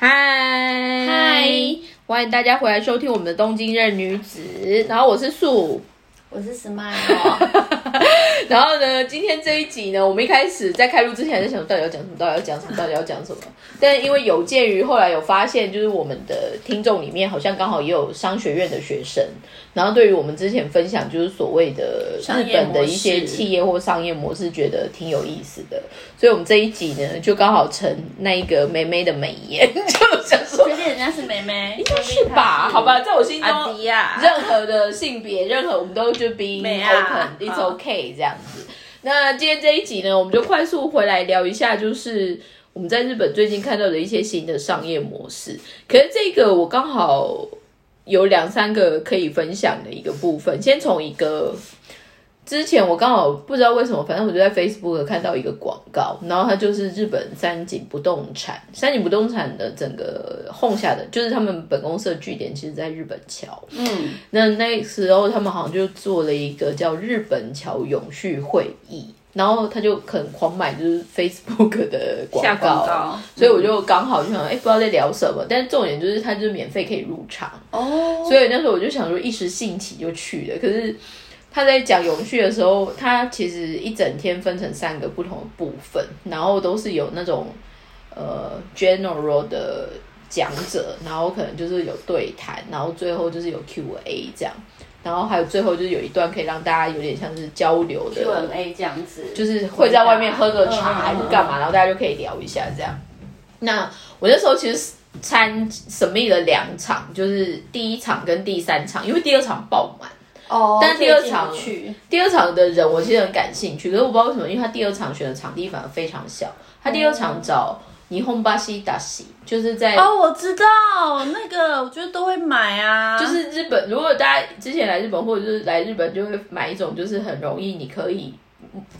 嗨嗨，欢迎大家回来收听我们的《东京任女子》，然后我是素。我是 Smile，然后呢，今天这一集呢，我们一开始在开录之前还在想到底要讲什么，到底要讲什么，到底要讲什么。但因为有鉴于后来有发现，就是我们的听众里面好像刚好也有商学院的学生，然后对于我们之前分享就是所谓的日本的一些企业或商业模式，觉得挺有意思的，所以我们这一集呢，就刚好成那一个梅梅的美颜，就想说确定人家是梅梅，应该是吧？好吧，在我心中，阿迪亚，任何的性别，任何我们都就 be open，it's K 这样子。那今天这一集呢，我们就快速回来聊一下，就是我们在日本最近看到的一些新的商业模式。可是这个我刚好有两三个可以分享的一个部分，先从一个。之前我刚好不知道为什么，反正我就在 Facebook 看到一个广告，然后它就是日本三井不动产，三井不动产的整个轰下的，就是他们本公司的据点，其实在日本桥。嗯，那那时候他们好像就做了一个叫日本桥永续会议，然后他就很狂买就是 Facebook 的广告，广告，所以我就刚好就想，哎、不知道在聊什么，但是重点就是它就是免费可以入场，哦，所以那时候我就想说一时兴起就去了，可是。他在讲永续的时候，他其实一整天分成三个不同的部分，然后都是有那种呃 general 的讲者，然后可能就是有对谈，然后最后就是有 Q&A 这样，然后还有最后就是有一段可以让大家有点像是交流的 Q&A 这样子，就是会在外面喝个茶嗯还是干嘛，然后大家就可以聊一下这样。那我那时候其实参神秘了两场，就是第一场跟第三场，因为第二场爆满。哦，但第二场去，第二场的人我其实很感兴趣，可是我不知道为什么，因为他第二场选的场地反而非常小，他第二场找霓虹巴西达西，就是在、哦，我知道那个，我觉得都会买啊，就是日本，如果大家之前来日本或者是来日本，就会买一种就是很容易你可以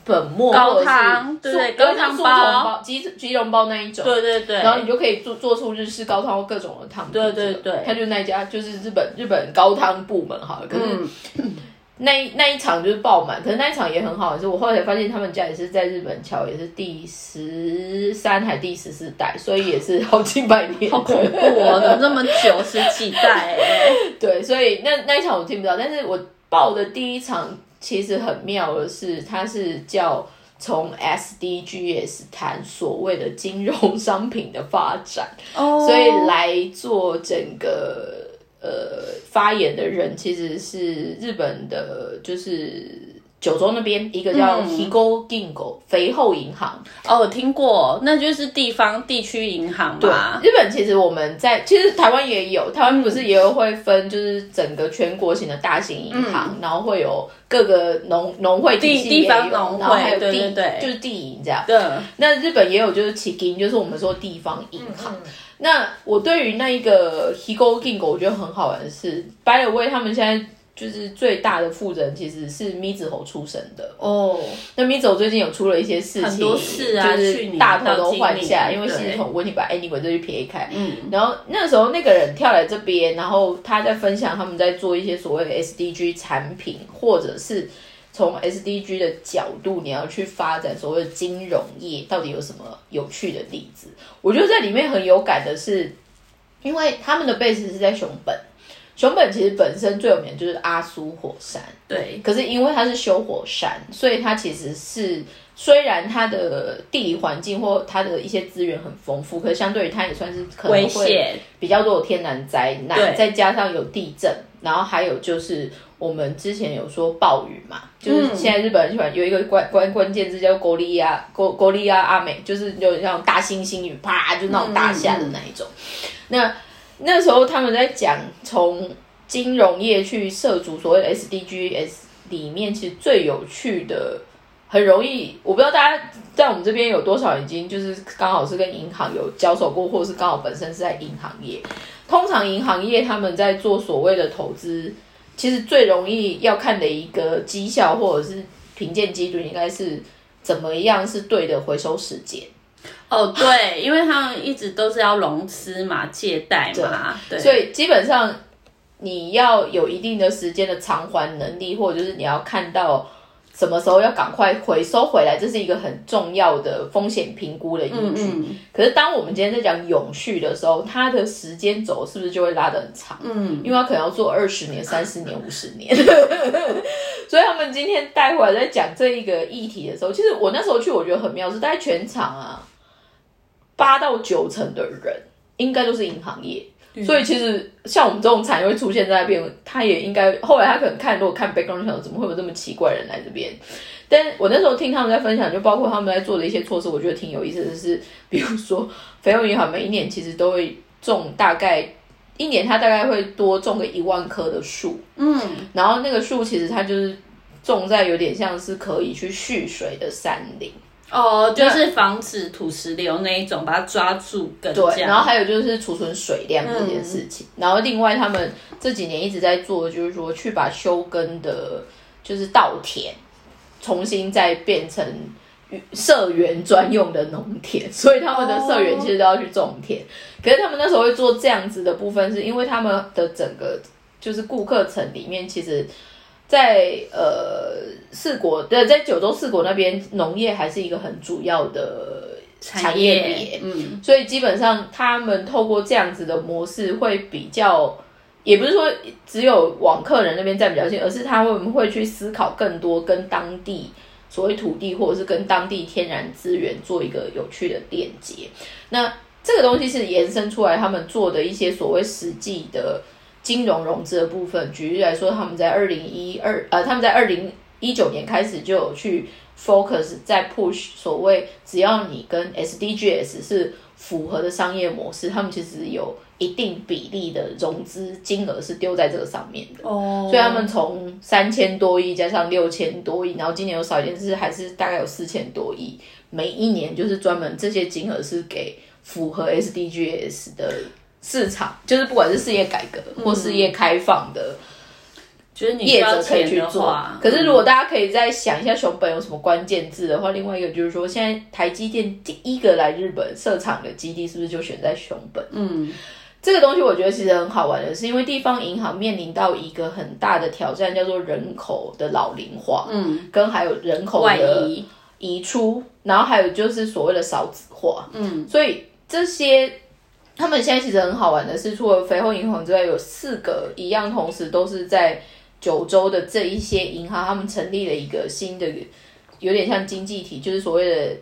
粉末高汤对对高汤包、鸡鸡茸包那一种，对对对，然后你就可以做做出日式高汤或各种的汤。对对对他就那一家就是日本日本高汤部门好了，可是。嗯，那一那一场就是爆满，可是那一场也很好，是我后来才发现他们家也是在日本桥，也是第十三还第十四代，所以也是好几百年。好恐怖哦，怎么这么久十几代哎，对，所以那那一场我听不到，但是我报的第一场其实很妙的是，它是叫从 SDGs 谈所谓的金融商品的发展，哦，所以来做整个呃发言的人其实是日本的，就是九州那边一个叫嗯 Higo Gingo、肥厚银行。哦，我听过，那就是地方地区银行嘛，日本其实我们在其实台湾也有，台湾不是也有会分，就是整个全国型的大型银行，然后会有各个农农会地地方农会还有地对对对就是地银这样。对，那日本也有就是起金，就是我们说地方银行。那我对于那一个 Higo Gingo 我觉得很好玩的是，By the way，他们现在就是最大的负责人其实是咪子猴出身的。哦，那咪子猴最近有出了一些事情，很多事啊就是大头都换下来，因为系统问题把 Anyway 这就撇开。嗯，然后那时候那个人跳来这边，然后他在分享他们在做一些所谓的 SDG 产品，或者是从 SDG 的角度，你要去发展所谓的金融业，到底有什么有趣的例子？我觉得在里面很有感的是，因为他们的 base 是在熊本，熊本其实本身最有名的就是阿苏火山，对，可是因为它是修火山，所以它其实是虽然它的地理环境或它的一些资源很丰富，可是相对于它也算是可能危会，比较多的天然灾难，再加上有地震，然后还有就是我们之前有说暴雨嘛，就是现在日本很喜欢有一个关关关键字叫“国利亚国国利亚阿美”，就是有那种大猩猩雨，啪就那种大下的那一种。那那时候他们在讲从金融业去涉足所谓的 SDGs 里面，其实最有趣的。很容易，我不知道大家在我们这边有多少已经就是刚好是跟银行有交手过，或是刚好本身是在银行业。通常银行业他们在做所谓的投资，其实最容易要看的一个绩效或者是评鉴基准，应该是怎么样是对的回收时间。哦，对，因为他们一直都是要融资嘛，借贷嘛，对，所以基本上你要有一定的时间的偿还能力，或者就是你要看到什么时候要赶快回收回来，这是一个很重要的风险评估的依据。嗯可是当我们今天在讲永续的时候，它的时间轴是不是就会拉得很长？嗯，因为它可能要做二十年、三十年、五十年。所以他们今天带回来在讲这一个议题的时候，其实我那时候去，我觉得很妙，是大概全场啊八到九成的人应该都是银行业。所以其实像我们这种产业会出现在那边，他也应该后来他可能看，如果看 background 想怎么会有这么奇怪的人来这边？但我那时候听他们在分享，就包括他们在做的一些措施，我觉得挺有意思的是，比如说肥厚银行每一年其实都会种大概一年，它大概会多种个一万棵的树，嗯，然后那个树其实它就是种在有点像是可以去蓄水的山林。哦，就是防止土石流那一种，把它抓住根。对，然后还有就是储存水量这件事情。然后另外他们这几年一直在做，就是说去把休耕的，就是稻田重新再变成社员专用的农田，所以他们的社员其实都要去种田。可是他们那时候会做这样子的部分，是因为他们的整个就是顾客层里面，其实。在呃四国对，在九州四国那边，农业还是一个很主要的产业别，嗯，所以基本上他们透过这样子的模式，会比较，也不是说只有往客人那边站比较近，而是他们会去思考更多跟当地所谓土地或者是跟当地天然资源做一个有趣的链接。那这个东西是延伸出来他们做的一些所谓实际的。金融融资的部分，举例来说，他们在二零一二呃，他们在二零一九年开始就有去 focus 在 push 所谓只要你跟 SDGs 是符合的商业模式，他们其实有一定比例的融资金额是丢在这个上面的。哦，所以他们从三千多亿加上六千多亿，然后今年有少一点是还是大概有四千多亿，每一年就是专门这些金额是给符合 SDGs 的。市场就是不管是事业改革或事业开放的，就是你业者可以去做。可是如果大家可以再想一下熊本有什么关键字的话，另外一个就是说，现在台积电第一个来日本设厂的基地是不是就选在熊本？嗯，这个东西我觉得其实很好玩的，是因为地方银行面临到一个很大的挑战，叫做人口的老龄化，嗯，跟还有人口的移出，然后还有就是所谓的少子化，嗯，所以这些。他们现在其实很好玩的是，除了肥厚银行之外，有四个一样，同时都是在九州的这一些银行，他们成立了一个新的，有点像经济体，就是所谓的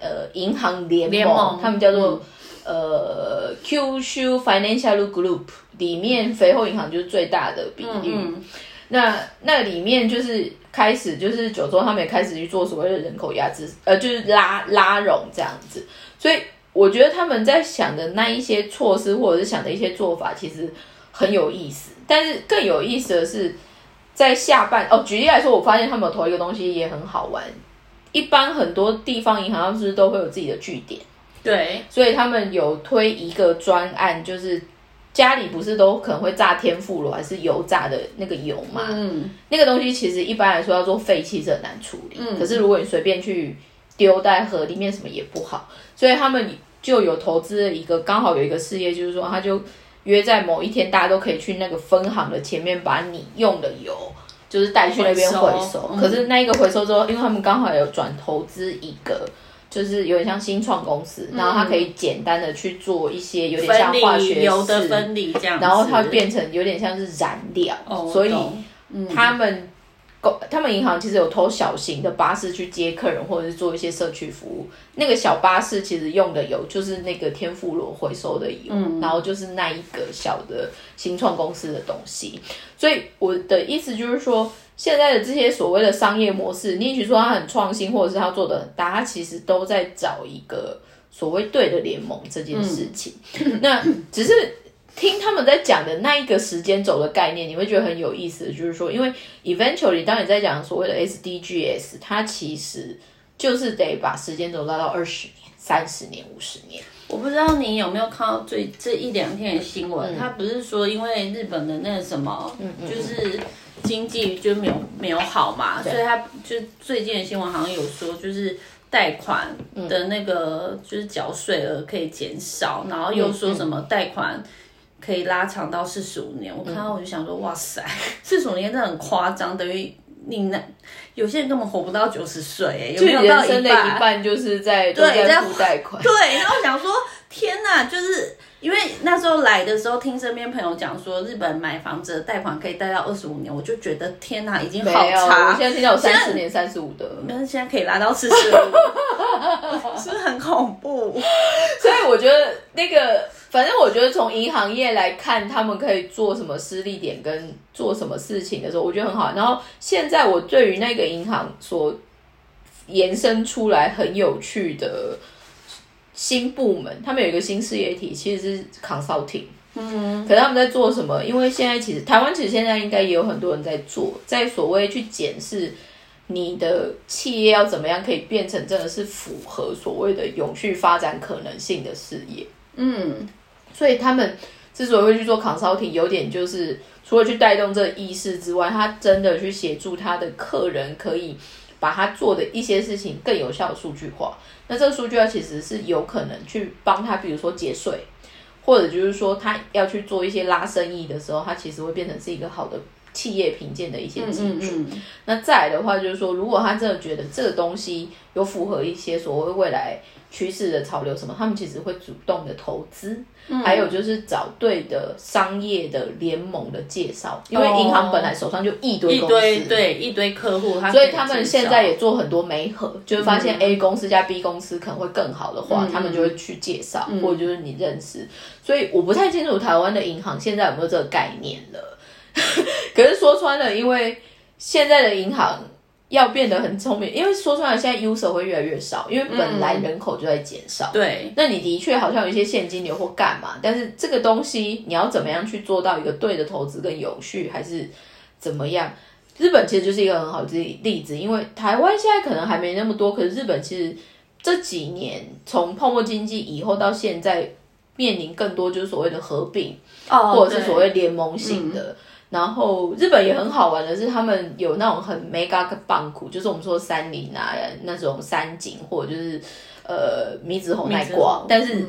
呃银行联盟，他们叫做呃 Qshu Financial Group，里面肥厚银行就是最大的比例。那那里面就是开始就是九州，他们也开始去做所谓的人口压制，呃，就是拉拉拢这样子，所以。我觉得他们在想的那一些措施，或者是想的一些做法，其实很有意思。但是更有意思的是，在下半哦，举例来说，我发现他们投一个东西也很好玩。一般很多地方银行是不是都会有自己的据点？对，所以他们有推一个专案，就是家里不是都可能会炸天妇罗还是油炸的那个油嘛？嗯，那个东西其实一般来说要做废弃是很难处理。嗯，可是如果你随便去。丢在河里面什么也不好，所以他们就有投资了一个，刚好有一个事业，就是说他就约在某一天，大家都可以去那个分行的前面，把你用的油就是带去那边回收。可是那一个回收之后，因为他们刚好有转投资一个，就是有点像新创公司，然后它可以简单的去做一些有点像化学油的分离这样，然后它变成有点像是燃料，所以他们。他们银行其实有投小型的巴士去接客人，或者是做一些社区服务。那个小巴士其实用的油就是那个天妇罗回收的油，然后就是那一个小的新创公司的东西。所以我的意思就是说，现在的这些所谓的商业模式，你许说它很创新，或者是它做的很大，它其实都在找一个所谓对的联盟这件事情。那只是。听他们在讲的那一个时间轴的概念，你会觉得很有意思。就是说，因为 eventually 当你在讲所谓的 SDGs，它其实就是得把时间轴拉到二十年、三十年、五十年。我不知道你有没有看到最这一两天的新闻，他不是说因为日本的那个什么，就是经济就没有没有好嘛，所以他就最近的新闻好像有说，就是贷款的那个就是缴税额可以减少，然后又说什么贷款。可以拉长到四十五年，我看到我就想说，哇塞，四十五年真的很夸张，等于你那有些人根本活不到九十岁，哎，有就没有到人生的一半？半就是在都对，在付贷款。对，然后想说，天哪，就是因为那时候来的时候，听身边朋友讲说，日本买房子的贷款可以贷到二十五年，我就觉得天哪，已经好差。现在听到有三十年、三十五的，但是现在可以拉到四十五，是不是很恐怖？所以我觉得那个，反正我觉得从银行业来看，他们可以做什么私立点跟做什么事情的时候，我觉得很好。然后现在我对于那个银行所延伸出来很有趣的新部门，他们有一个新事业体，其实是 consulting。嗯，可是他们在做什么？因为现在其实台湾其实现在应该也有很多人在做，在所谓去检视你的企业要怎么样可以变成真的是符合所谓的永续发展可能性的事业。嗯，所以他们之所以会去做 consulting，有点就是除了去带动这个意识之外，他真的去协助他的客人可以把他做的一些事情更有效的数据化。那这个数据它其实是有可能去帮他，比如说节税，或者就是说他要去做一些拉生意的时候，他其实会变成是一个好的企业评鉴的一些基础。嗯嗯那再来的话，就是说，如果他真的觉得这个东西有符合一些所谓未来趋势的潮流什么，他们其实会主动的投资，还有就是找对的商业的联盟的介绍，因为银行本来手上就一堆一公司，堆对一堆客户，他所以他们现在也做很多媒合，就是发现 A 公司加 B 公司可能会更好的话，他们就会去介绍，或者就是你认识。所以我不太清楚台湾的银行现在有没有这个概念了。可是说穿了，因为现在的银行要变得很聪明，因为说穿了，现在 user 会越来越少，因为本来人口就在减少。对那你的确好像有一些现金流或干嘛，但是这个东西你要怎么样去做到一个对的投资跟有序，还是怎么样？日本其实就是一个很好的例子，因为台湾现在可能还没那么多，可是日本其实这几年从泡沫经济以后到现在，面临更多就是所谓的合并，哦，或者是所谓联盟性的。然后日本也很好玩的是，他们有那种很 mega 棒股，就是我们说山林啊那种山景，或者就是呃米子红奈米子挂，但是。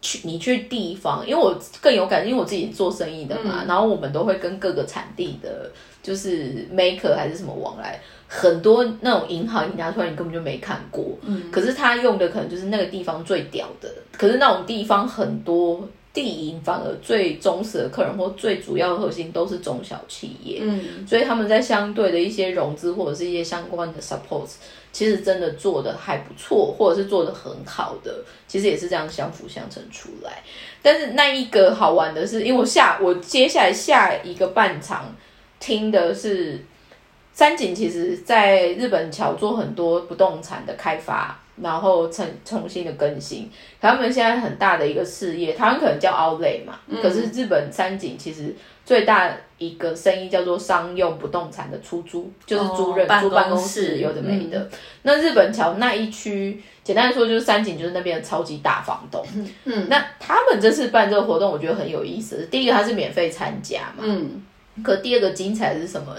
去你去地方，因为我更有感，因为我自己做生意的嘛，然后我们都会跟各个产地的，就是 maker 还是什么往来，很多那种银行你拿出来你根本就没看过，嗯，可是他用的可能就是那个地方最屌的，可是那种地方很多地银反而最忠实的客人或最主要的核心都是中小企业，嗯，所以他们在相对的一些融资或者是一些相关的 support，其实真的做的还不错，或者是做的很好的，其实也是这样相辅相成出来。但是那一个好玩的是，因为我下我接下来下一个半场听的是三井，其实在日本桥做很多不动产的开发，然后重重新的更新。他们现在很大的一个事业，台湾可能叫 Outlet 嘛，可是日本三井其实最大一个生意叫做商用不动产的出租，就是租赁、哦办租办公公室室，有的没的。那日本桥那一区，简单的说就是三井，就是那边的超级大房东。嗯，那他们这次办这个活动，我觉得很有意思。第一个，它是免费参加嘛，嗯，可第二个精彩的是什么？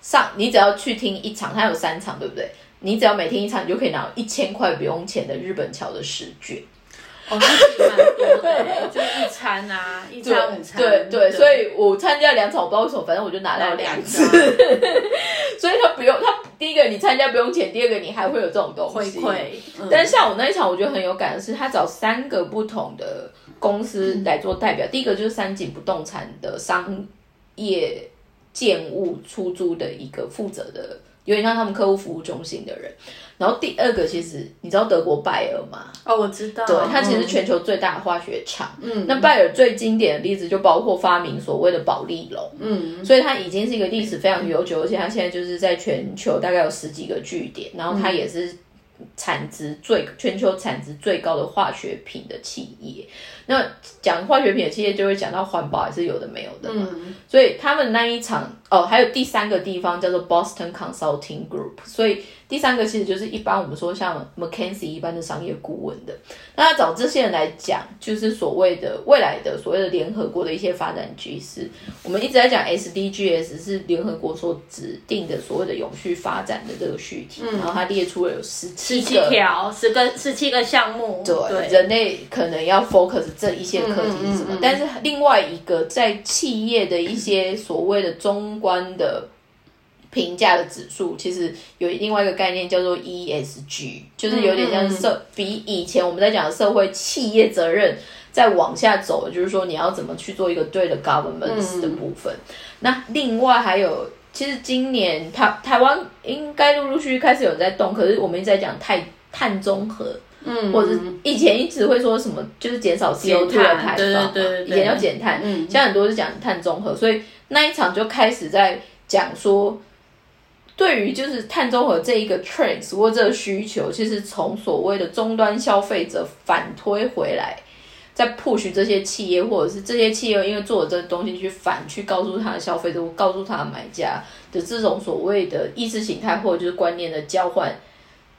上你只要去听一场，它有三场，对不对？你只要每天一场，你就可以拿一千块不用钱的日本桥的试卷。哦，那其实蛮多的，就一餐啊，一餐午餐，对对，所以我参加两场，我不知道为什么，反正我就拿到两次。次 所以他不用，他第一个你参加不用钱，第二个你还会有这种东西。回馈，嗯但是像我那一场，我觉得很有感的是，他找三个不同的公司来做代表。第一个就是三井不动产的商业建物出租的一个负责的，有点像他们客户服务中心的人。然后第二个，其实你知道德国拜耳吗？哦，我知道，对，它其实全球最大的化学厂。嗯，那拜耳最经典的例子就包括发明所谓的保利龙。嗯，所以它已经是一个历史非常悠久，而且它现在就是在全球大概有十几个据点，然后它也是产值最全球产值最高的化学品的企业。那讲化学品的企业，就会讲到环保还是有的没有的嘛。嗯所以他们那一场哦，还有第三个地方叫做 Boston Consulting Group，所以第三个其实就是一般我们说像 McKinsey 一般的商业顾问的。那找这些人来讲，就是所谓的未来的所谓的联合国的一些发展趋势。我们一直在讲 SDGs 是联合国所指定的所谓的永续发展的这个序题，然后它列出了有十七。条，十个十七个项目，对，对，人类可能要 focus 这一些课题是什么？但是另外一个在企业的一些所谓的中观的评价的指数，其实有另外一个概念叫做 ESG，就是有点像社比以前我们在讲的社会企业责任再往下走，就是说你要怎么去做一个对的 governance 的部分。那另外还有，其实今年台台湾应该陆陆续续开始有在动，可是我们一直在讲碳碳中和。嗯，或者以前一直会说什么，就是减少 CO2 的排放，对对对，以前要减碳，嗯，现在很多是讲碳中和，所以那一场就开始在讲说，对于就是碳中和这一个 trend 或这个需求，其实从所谓的终端消费者反推回来，在 push 这些企业，或者是这些企业因为做了这东西去反去告诉他的消费者，告诉他的买家的这种所谓的意识形态或者就是观念的交换。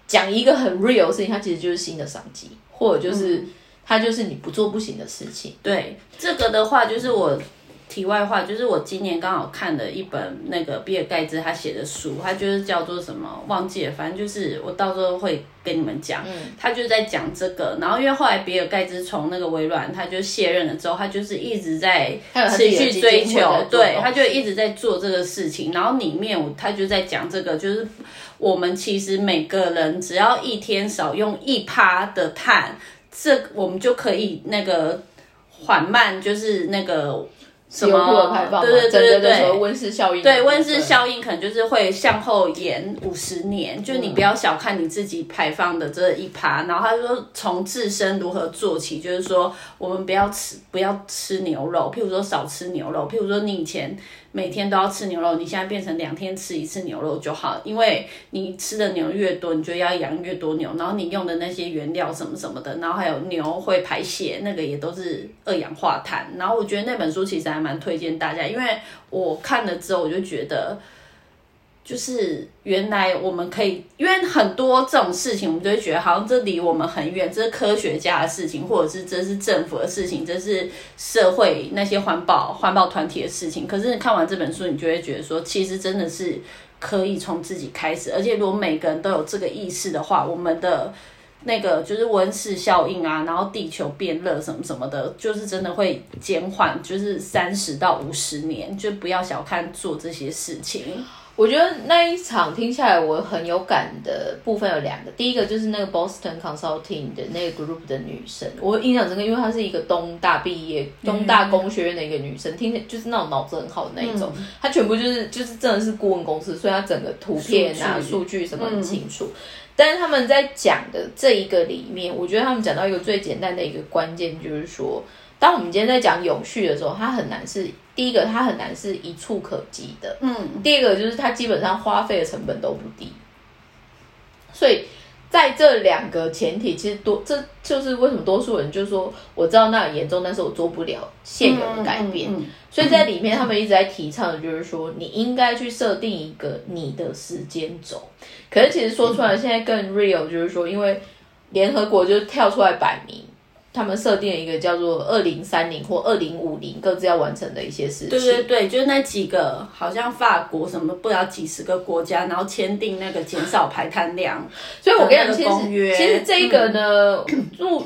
讲一个很 real 的事情，它其实就是新的商机，或者就是它就是你不做不行的事情。对这个的话，就是我题外话，就是我今年刚好看了一本那个比尔盖茨他写的书，他就是叫做什么忘记了，反正就是我到时候会跟你们讲。嗯，他就在讲这个，然后因为后来比尔盖茨从那个微软他就卸任了之后，他就是一直在持续追求，对，他就一直在做这个事情。然后里面他就在讲这个，就是。我们其实每个人只要一天少用一趴的碳，这我们就可以那个缓慢，就是那个什么对对对对对，温室效应，对温室效应可能就是会向后延五十年，就你不要小看你自己排放的这一趴。然后他说从自身如何做起，就是说我们不要吃不要吃牛肉，譬如说少吃牛肉，譬如说你以前。每天都要吃牛肉，你现在变成两天吃一次牛肉就好，因为你吃的牛越多，你就要养越多牛，然后你用的那些原料什么什么的，然后还有牛会排泄，那个也都是二氧化碳。然后我觉得那本书其实还蛮推荐大家，因为我看了之后我就觉得。就是原来我们可以，因为很多这种事情，我们就会觉得好像这离我们很远，这是科学家的事情，或者是这是政府的事情，这是社会那些环保环保团体的事情。可是你看完这本书，你就会觉得说，其实真的是可以从自己开始，而且如果每个人都有这个意识的话，我们的那个就是温室效应啊，然后地球变热什么什么的，就是真的会减缓，就是三十到五十年，就不要小看做这些事情。我觉得那一场听下来，我很有感的部分有两个。第一个就是那个 Boston Consulting 的那个 group 的女生，我印象深刻，因为她是一个东大毕业、东大工学院的一个女生，听起就是那种脑子很好的那一种。她全部就是就是真的是顾问公司，所以她整个图片啊、数据什么很清楚。但是他们在讲的这一个里面，我觉得他们讲到一个最简单的一个关键，就是说。当我们今天在讲永续的时候，它很难是第一个，它很难是一触可及的。嗯，第二个就是它基本上花费的成本都不低。所以在这两个前提，其实多这就是为什么多数人就说我知道那很严重，但是我做不了现有的改变。所以在里面，他们一直在提倡的就是说，你应该去设定一个你的时间轴。可是其实说出来，现在更 real，就是说，因为联合国就跳出来摆明。他们设定了一个叫做二零三零或二零五零各自要完成的一些事情。对对对，就是那几个，好像法国什么不知道几十个国家，然后签订那个减少排碳量。所以我跟你讲，其实其实这个呢，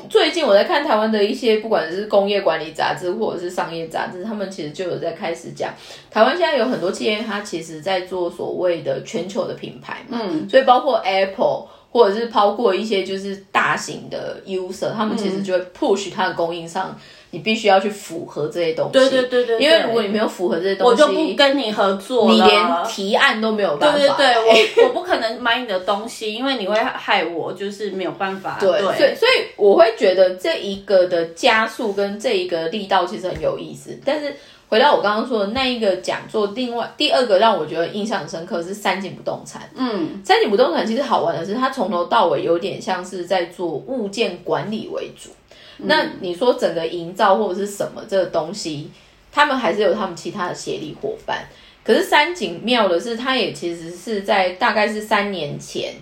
最最近我在看台湾的一些，不管是工业管理杂志或者是商业杂志，他们其实就有在开始讲，台湾现在有很多企业，它其实在做所谓的全球的品牌嘛。嗯。所以包括 Apple。或者是包括一些就是大型的 user，他们其实就会 push 它的供应商，你必须要去符合这些东西。对对对对。因为如果你没有符合这些东西，我就不跟你合作你连提案都没有办法。对对对，我 我不可能买你的东西，因为你会害我，就是没有办法。对，所以所以我会觉得这一个的加速跟这一个力道其实很有意思，但是。回到我刚刚说的那一个讲座，另外第二个让我觉得印象深刻是三井不动产。嗯，三井不动产其实好玩的是，它从头到尾有点像是在做物件管理为主。那你说整个营造或者是什么这个东西，他们还是有他们其他的协力伙伴。可是三井妙的是，它也其实是在大概是三年前，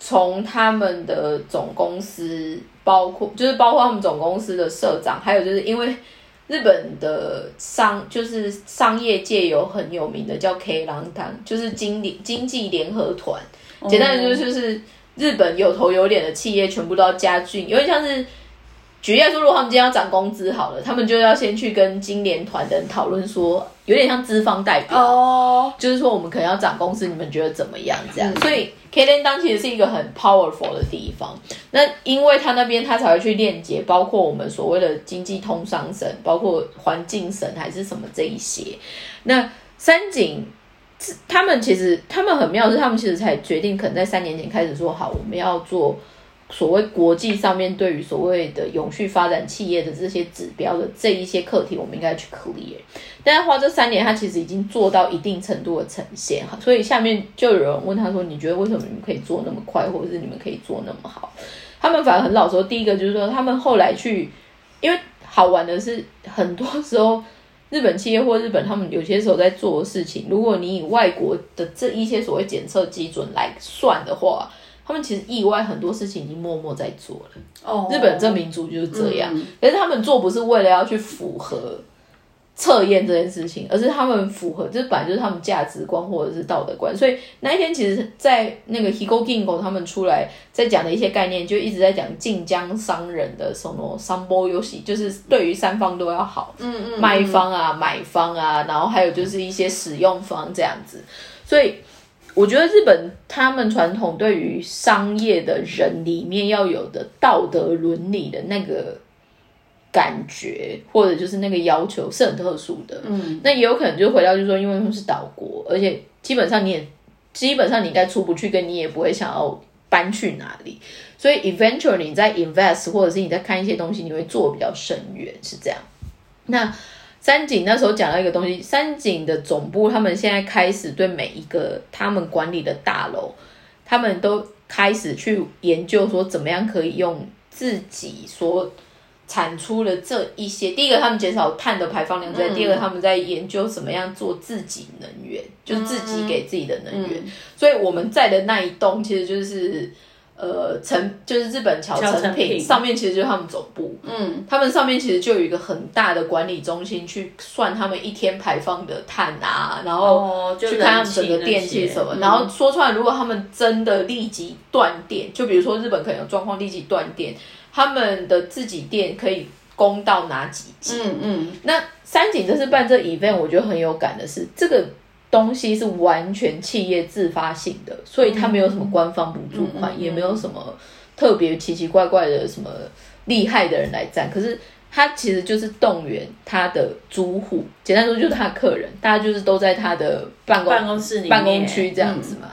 从他们的总公司，包括就是包括他们总公司的社长，还有就是因为。日本的商就是商业界有很有名的叫 K 郎堂，就是经理经济联合团。简单来说，就是日本有头有脸的企业全部都要加进，有点像是举例来说，如果他们今天要涨工资好了，他们就要先去跟金联团的人讨论说，有点像资方代表，哦，就是说我们可能要涨工资，你们觉得怎么样？这样，所以 K 联当其实是一个很 powerful 的地方。那因为他那边他才会去链接，包括我们所谓的经济通商省，包括环境省还是什么这一些。那三井。他们其实他们很妙，是他们其实才决定，可能在三年前开始说好，我们要做所谓国际上面对于所谓的永续发展企业的这些指标的这一些课题，我们应该去 clear。但是花这三年，他其实已经做到一定程度的呈现哈，所以下面就有人问他说：“你觉得为什么你们可以做那么快，或者是你们可以做那么好？”他们反而很老实说，第一个就是说，他们后来去，因为好玩的是，很多时候。日本企业或日本他们有些时候在做的事情，如果你以外国的这一些所谓检测基准来算的话，他们其实意外很多事情已经默默在做了。哦，日本这民族就是这样，可是他们做不是为了要去符合。测验这件事情，而是他们符合，这本来就是他们价值观或者是道德观。所以那一天，其实，在那个 Higo Gingo 他们出来在讲的一些概念，就一直在讲晋江商人的什么三波游戏，就是对于三方都要好，嗯嗯，卖方啊、买方啊，然后还有就是一些使用方这样子。所以我觉得日本他们传统对于商业的人里面要有的道德伦理的那个。感觉或者就是那个要求是很特殊的，嗯，那也有可能就回到就是说，因为他们是岛国，而且基本上你也基本上你应该出不去，跟你也不会想要搬去哪里，所以 eventually 你在 invest 或者是你在看一些东西，你会做比较深远，是这样。那三井那时候讲到一个东西，三井的总部他们现在开始对每一个他们管理的大楼，他们都开始去研究说怎么样可以用自己所。产出的这一些，第一个他们减少碳的排放量，在第二个他们在研究怎么样做自己能源，就是自己给自己的能源。所以我们在的那一栋其实就是呃成就是日本桥成品上面其实就是他们总部，嗯，他们上面其实就有一个很大的管理中心去算他们一天排放的碳啊，然后去看他们整个电器什么，然后说出来，如果他们真的立即断电，就比如说日本可能有状况立即断电。他们的自己店可以供到哪几级？嗯嗯。那三井这次办这 event，我觉得很有感的是，这个东西是完全企业自发性的，所以它没有什么官方补助款，也没有什么特别奇奇怪怪的什么厉害的人来赞。可是他其实就是动员他的租户，简单说就是他的客人，大家就是都在他的办公办公室、办公区这样子嘛，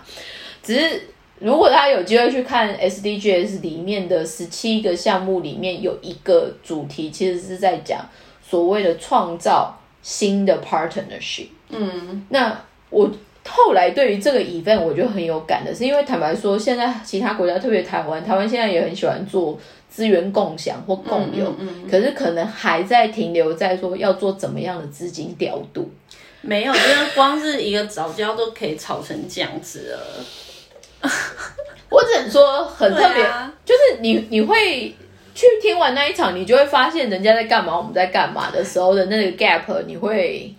只是。如果大家有机会去看 SDGs 里面的十七个项目里面有一个主题，其实是在讲所谓的创造新的 partnership。嗯，那我后来对于这个 event 我就很有感的是，因为坦白说，现在其他国家，特别台湾，台湾现在也很喜欢做资源共享或共有，可是可能还在停留在说要做怎么样的资金调度。没有，因为光是一个早教都可以炒成这样子了。我只能说很特别，就是你你会去听完那一场，你就会发现人家在干嘛，我们在干嘛的时候的那个 gap，你会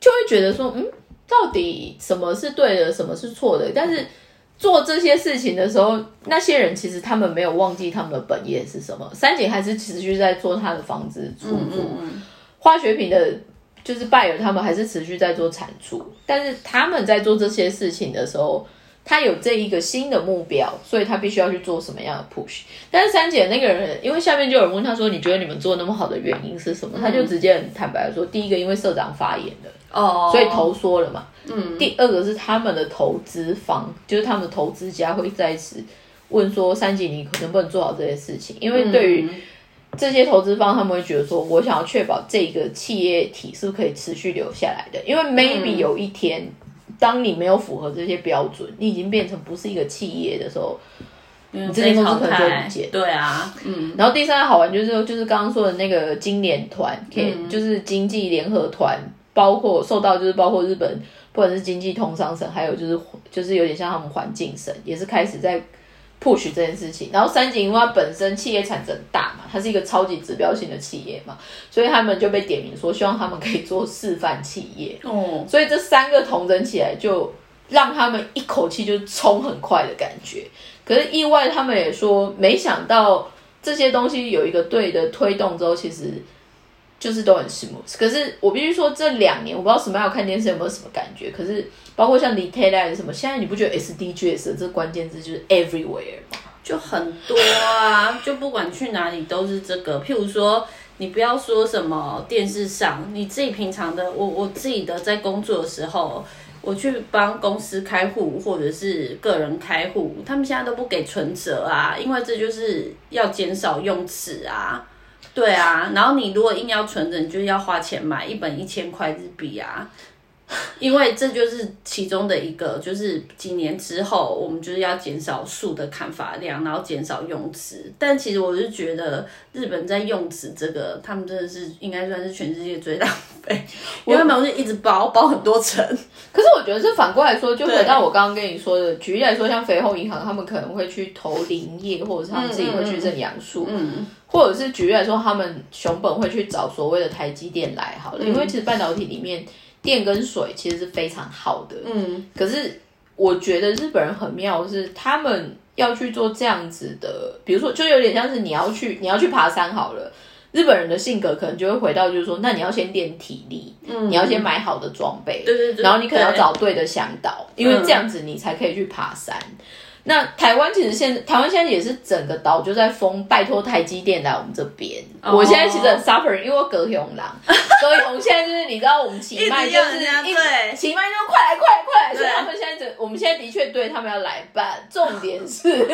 就会觉得说，嗯，到底什么是对的，什么是错的？但是做这些事情的时候，那些人其实他们没有忘记他们的本业是什么。三井还是持续在做他的房子出租，化学品的。就是拜尔他们还是持续在做产出，但是他们在做这些事情的时候，他有这一个新的目标，所以他必须要去做什么样的 push。但是三姐那个人，因为下面就有人问他说：“你觉得你们做那么好的原因是什么？”他就直接很坦白的说：“第一个，因为社长发言了，哦，所以投缩了嘛。嗯，第二个是他们的投资方，就是他们的投资家会在此问说：三姐，你能不能做好这些事情？因为对于。”这些投资方他们会觉得说，我想要确保这个企业体是可以持续留下来的，因为 maybe 有一天，当你没有符合这些标准，你已经变成不是一个企业的时候，你这间公司可能就理解。对啊，嗯。然后第三个好玩就是就是刚刚说的那个金联团，可以就是经济联合团，包括受到就是包括日本，不管是经济通商省，还有就是就是有点像他们环境省，也是开始在。push 这件事情，然后三井因为它本身企业产值很大嘛，它是一个超级指标性的企业嘛，所以他们就被点名说希望他们可以做示范企业。哦，所以这三个同整起来，就让他们一口气就冲很快的感觉。可是意外，他们也说没想到这些东西有一个对的推动之后，其实就是都很 smooth。可是我必须说，这两年我不知道什么有看电视有没有什么感觉，可是包括像 retail 什么，现在你不觉得 SDGs 这关键字就是 everywhere 吗？就很多啊，就不管去哪里都是这个。譬如说，你不要说什么电视上，你自己平常的，我我自己的在工作的时候，我去帮公司开户或者是个人开户，他们现在都不给存折啊，因为这就是要减少用纸啊，对啊。然后你如果硬要存着，你就要花钱买一本一千块日币啊。因为这就是其中的一个，就是几年之后，我们就是要减少树的砍伐量，然后减少用纸。但其实我是觉得，日本在用纸这个，他们真的是应该算是全世界最浪费，因为他们是一直包包很多层。可是我觉得这反过来说，就回到我刚刚跟你说的，举例来说，像肥厚银行，他们可能会去投林业，或者是他们自己会去认养树，嗯，或者是举例来说，他们熊本会去找所谓的台积电来好了，因为其实半导体里面。电跟水其实是非常好的，嗯，可是我觉得日本人很妙，是他们要去做这样子的，比如说，就有点像是你要去你要去爬山好了，日本人的性格可能就会回到就是说，那你要先练体力，嗯，你要先买好的装备，对对对，然后你可能要找对的向导，因为这样子你才可以去爬山。那台湾其实现台湾现在也是整个岛就在封，拜托台积电来我们这边。我现在其实很 suffering，因为我隔雄狼，隔雄现在就是你知道我们起麦就是一直起麦就快来快来快来，所以他们现在整我们现在的确对他们要来办，重点是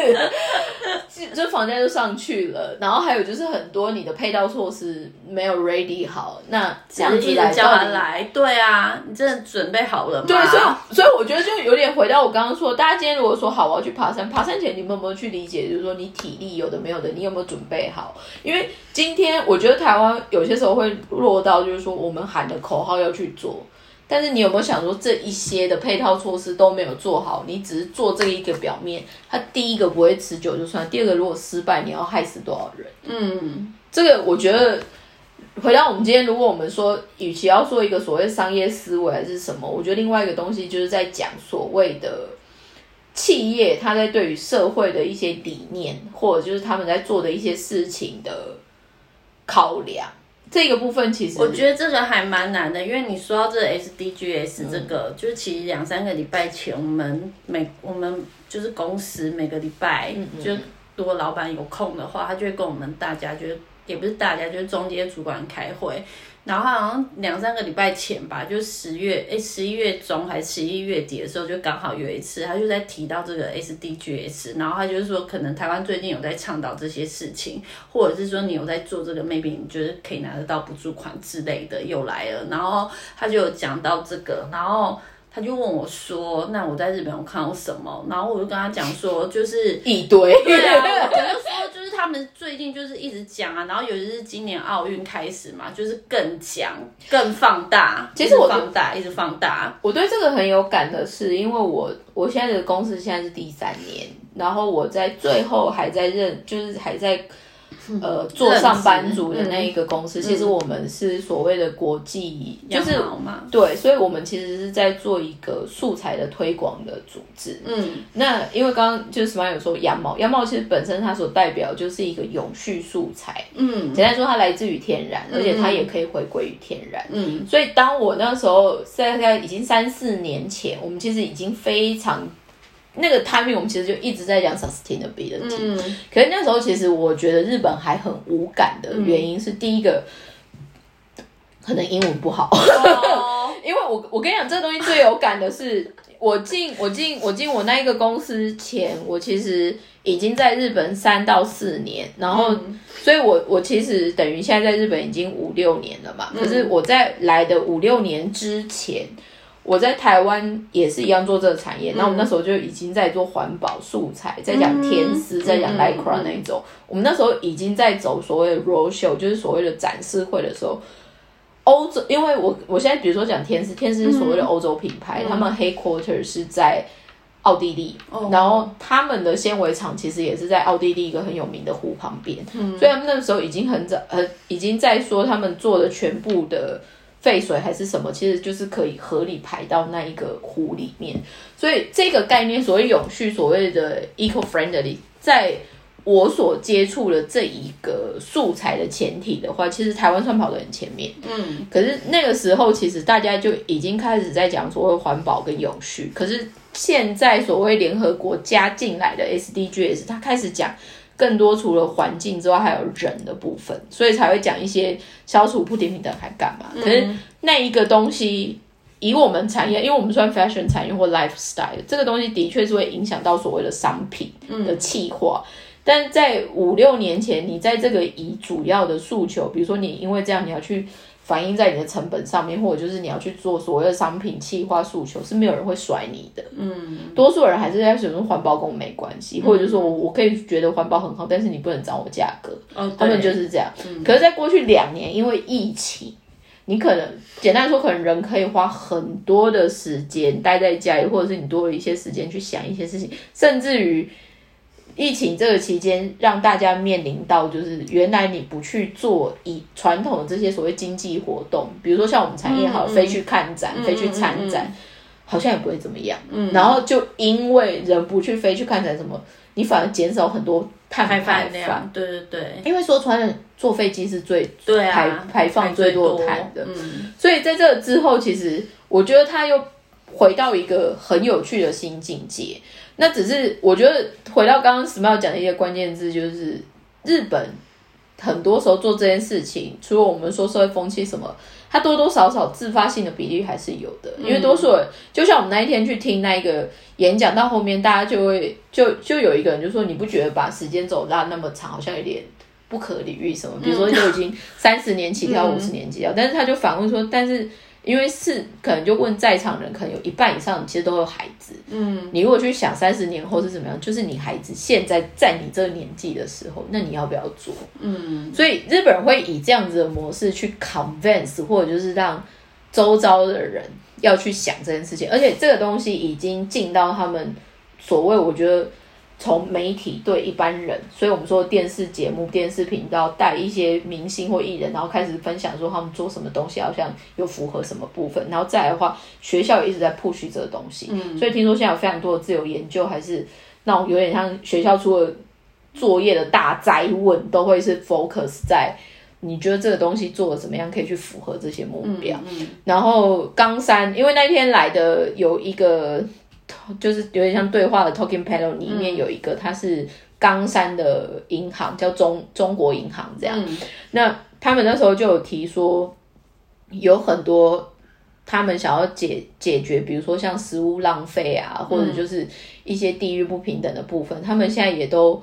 就房价就上去了，然后还有就是很多你的配套措施没有 ready 好，那这样子来叫他来，对啊，你真的准备好了吗？对，所以所以我觉得就有点回到我刚刚说，大家今天如果说好我要去。爬山，爬山前你们有没有去理解？就是说，你体力有的没有的，你有没有准备好？因为今天我觉得台湾有些时候会落到，就是说我们喊的口号要去做，但是你有没有想说，这一些的配套措施都没有做好，你只是做这一个表面，它第一个不会持久就算，第二个如果失败，你要害死多少人？嗯，这个我觉得回到我们今天，如果我们说，与其要做一个所谓商业思维还是什么，我觉得另外一个东西就是在讲所谓的。企业他在对于社会的一些理念，或者就是他们在做的一些事情的考量，这个部分其实我觉得这个还蛮难的，因为你说到这 SDGs 这个，就是其实两三个礼拜前，我们每我们就是公司每个礼拜，就如果老板有空的话，他就会跟我们大家，就是也不是大家，就是中间主管开会。然后好像两三个礼拜前吧，就十月哎十一月中还是十一月底的时候，就刚好有一次，他就在提到这个 SDGs，然后他就是说，可能台湾最近有在倡导这些事情，或者是说你有在做这个，maybe 你觉得可以拿得到补助款之类的又来了，然后他就讲到这个，然后。他就问我说：“那我在日本我看到什么？”然后我就跟他讲说：“就是 一堆。”对啊，我就说就是他们最近就是一直讲啊，然后尤其是今年奥运开始嘛，就是更讲、更放大。其实我放大，一直放大。我对这个很有感的是，因为我我现在的公司现在是第三年，然后我在最后还在认，就是还在。呃，做上班族的那一个公司，其实我们是所谓的国际，就是对，所以我们其实是在做一个素材的推广的组织。嗯，那因为刚刚就是 Smile 有说羊毛，羊毛其实本身它所代表就是一个永续素材。嗯，简单说，它来自于天然，而且它也可以回归于天然。嗯，所以当我那时候在在已经三四年前，我们其实已经非常。那个 timing 我们其实就一直在讲 sustainability，嗯，可是那时候其实我觉得日本还很无感的原因是第一个，可能英文不好，因为我我跟你讲这个东西最有感的是我进我进我进我那一个公司前，我其实已经在日本三到四年，然后所以我我其实等于现在在日本已经五六年了嘛，可是我在来的五六年之前。我在台湾也是一样做这个产业，那我们那时候就已经在做环保素材，在讲天丝，在讲 lycra 那一种。我们那时候已经在走所谓的 roadshow，就是所谓的展示会的时候，欧洲，因为我我现在比如说讲天丝，天丝是所谓的欧洲品牌，他们 headquarter 是在奥地利，然后他们的纤维厂其实也是在奥地利一个很有名的湖旁边，所以他们那时候已经很早，呃，已经在说他们做的全部的。废水还是什么，其实就是可以合理排到那一个湖里面。所以这个概念，所谓永续，所谓的 eco friendly，在我所接触的这一个素材的前提的话，其实台湾算跑得很前面。嗯，可是那个时候其实大家就已经开始在讲所谓环保跟永续。可是现在所谓联合国加进来的 SDGs，它开始讲更多除了环境之外，还有人的部分，所以才会讲一些消除不平等还干嘛？可是那一个东西，以我们产业，因为我们算 fashion 产业或 lifestyle，这个东西的确是会影响到所谓的商品的气化。但在五六年前，你在这个以主要的诉求，比如说你因为这样你要去反映在你的成本上面，或者就是你要去做所谓的商品气化诉求，是没有人会甩你的。嗯，多数人还是在选择环保跟我没关系，或者就是说我我可以觉得环保很好，但是你不能涨我价格。哦，他们就是这样。可是，在过去两年，因为疫情，你可能简单说，可能人可以花很多的时间待在家里，或者是你多了一些时间去想一些事情，甚至于。疫情这个期间，让大家面临到就是原来你不去做以传统的这些所谓经济活动，比如说像我们产业好飞去看展、飞去参展，好像也不会怎么样。然后就因为人不去飞去看展，什么你反而减少很多碳排放。对对对，因为说穿了，坐飞机是最排排放最多碳的。嗯所以在这之后，其实我觉得他又回到一个很有趣的新境界。那只是我觉得回到刚刚 Smile 讲的一个关键字，就是日本很多时候做这件事情，除了我们说社会风气什么，它多多少少自发性的比例还是有的。因为多数人，就像我们那一天去听那一个演讲，到后面大家就会就就有一个人就说，你不觉得把时间走拉那么长，好像有点不可理喻什么？比如说就已经三十年起跳，五十年起跳，但是他就反问说，但是。因为是可能就问在场人，可能有一半以上其实都有孩子。嗯，你如果去想三十年后是怎么样，就是你孩子现在在你这个年纪的时候，那你要不要做？嗯，所以日本人会以这样子的模式去 convince，或者就是让周遭的人要去想这件事情，而且这个东西已经进到他们所谓，我觉得。从媒体对一般人，所以我们说电视节目、电视频道带一些明星或艺人，然后开始分享说他们做什么东西，好像又符合什么部分。然后再来的话，学校也一直在 push 这个东西。嗯，所以听说现在有非常多的自由研究，还是那种有点像学校出了作业的大灾问，都会是 focus 在你觉得这个东西做的怎么样，可以去符合这些目标。嗯，然后冈山，因为那天来的有一个。就是有点像对话的 talking panel 里面有一个，它是冈山的银行，叫中中国银行这样。那他们那时候就有提说，有很多他们想要解解决，比如说像食物浪费啊，或者就是一些地域不平等的部分，他们现在也都。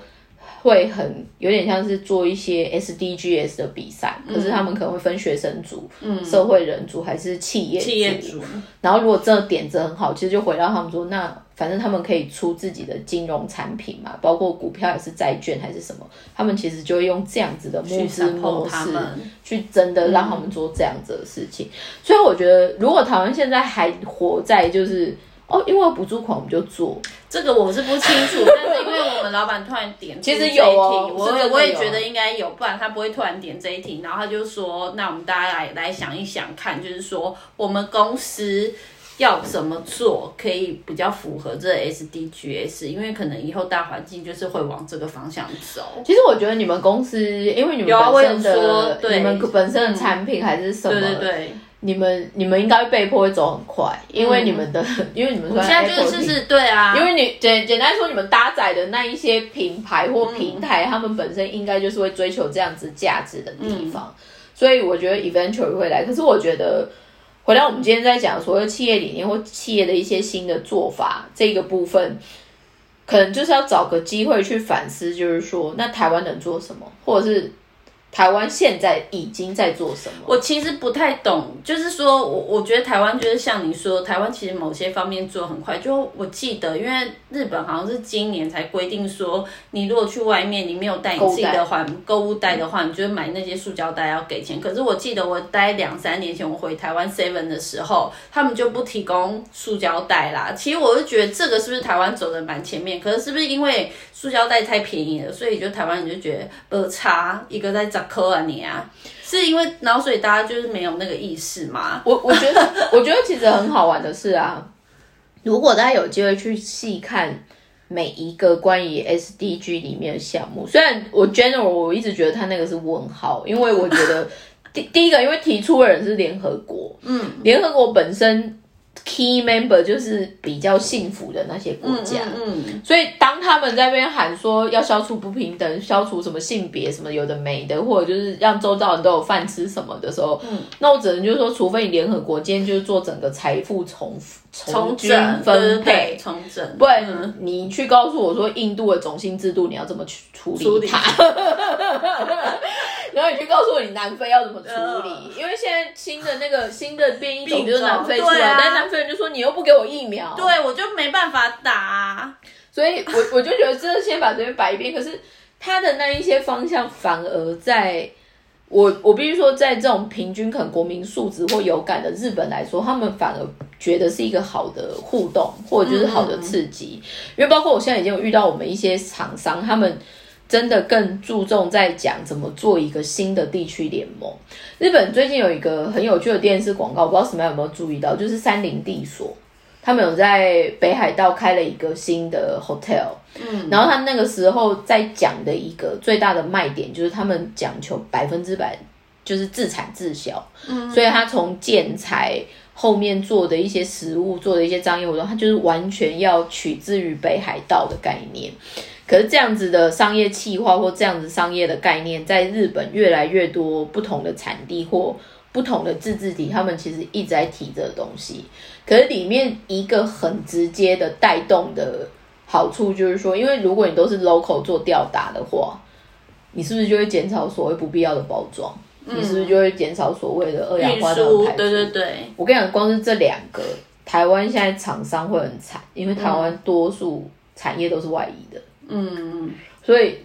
会很有点像是做一些 SDGs 的比赛，可是他们可能会分学生组、社会人组还是企业企业组。然后如果真的点子很好，其实就回到他们说，那反正他们可以出自己的金融产品嘛，包括股票还是债券还是什么，他们其实就会用这样子的募资模式去真的让他们做这样子的事情。所以我觉得，如果台湾现在还活在就是。哦，因为补助款我们就做这个，我是不清楚，但是因为我们老板突然点其实有哦，我我也觉得应该有，不然他不会突然点这一题，然后他就说，那我们大家来来想一想看，就是说我们公司要怎么做可以比较符合这 SDGs，因为可能以后大环境就是会往这个方向走。其实我觉得你们公司，因为你们本身的你们本身的产品还是什么？对对对。你们你们应该被迫会走很快，因为你们的，因为你们现在就是是对啊，因为你简简单说，你们搭载的那一些品牌或平台，他们本身应该就是会追求这样子价值的地方，所以我觉得 eventually 会来。可是我觉得，回到我们今天在讲所谓企业理念或企业的一些新的做法这个部分，可能就是要找个机会去反思，就是说，那台湾能做什么，或者是。台湾现在已经在做什么？我其实不太懂，就是说我我觉得台湾就是像你说，台湾其实某些方面做很快。就我记得，因为日本好像是今年才规定说，你如果去外面你没有带你自己的环购物袋的话，你就买那些塑胶袋要给钱。可是我记得我待两三年前我回台湾 Seven 的时候，他们就不提供塑胶袋啦。其实我就觉得这个是不是台湾走的蛮前面？可是是不是因为塑胶袋太便宜了，所以就台湾人就觉得呃差一个在找找。科啊你啊，是因为然后所以大家就是没有那个意识嘛？我我觉得 我觉得其实很好玩的是啊，如果大家有机会去细看每一个关于 SDG 里面的项目。虽然我 general 我一直觉得他那个是问号，因为我觉得 第第一个，因为提出的人是联合国，嗯，联合国本身。Key member 就是比较幸福的那些国家，嗯，所以当他们在那边喊说要消除不平等、消除什么性别什么有的没的，或者就是让周遭人都有饭吃什么的时候，嗯，那我只能就是说，除非你联合国今天就是做整个财富重重整分配，重整，不然你去告诉我说印度的种姓制度你要怎么去处理它，然后你去告诉我你南非要怎么处理，因为现在新的那个新的变异种就是南非出来，但南非人就说你又不给我疫苗，对我就没办法打，所以我我就觉得真的先把这边摆一边，可是他的那一些方向反而在。我我必须说，在这种平均可能国民素质或有感的日本来说，他们反而觉得是一个好的互动，或者就是好的刺激。因为包括我现在已经有遇到我们一些厂商，他们真的更注重在讲怎么做一个新的地区联盟。日本最近有一个很有趣的电视广告，不知道什么有没有注意到，就是三菱地所。他们有在北海道开了一个新的 hotel，嗯，然后他那个时候在讲的一个最大的卖点就是他们讲求百分之百就是自产自销，嗯，所以他从建材后面做的一些食物做的一些商业活动，他就是完全要取自于北海道的概念。可是这样子的商业企划或这样子商业的概念，在日本越来越多不同的产地或。不同的自治体，他们其实一直在提这个东西。可是里面一个很直接的带动的好处，就是说，因为如果你都是 local 做吊打的话，你是不是就会减少所谓不必要的包装？你是不是就会减少所谓的二氧化碳排对对对。我跟你讲，光是这两个，台湾现在厂商会很惨，因为台湾多数产业都是外移的。嗯。所以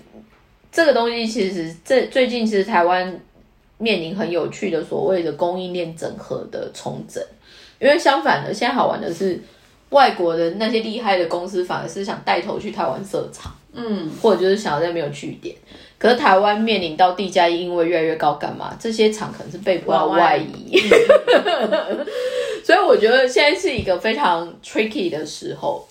这个东西其实这最近其实台湾。面临很有趣的所谓的供应链整合的重整，因为相反的，现在好玩的是，外国的那些厉害的公司反而是想带头去台湾设厂，嗯，或者就是想要在没有据点，可是台湾面临到地价因为越来越高，干嘛？这些厂可能是被迫要外移，所以我觉得现在是一个非常 tricky 的时候，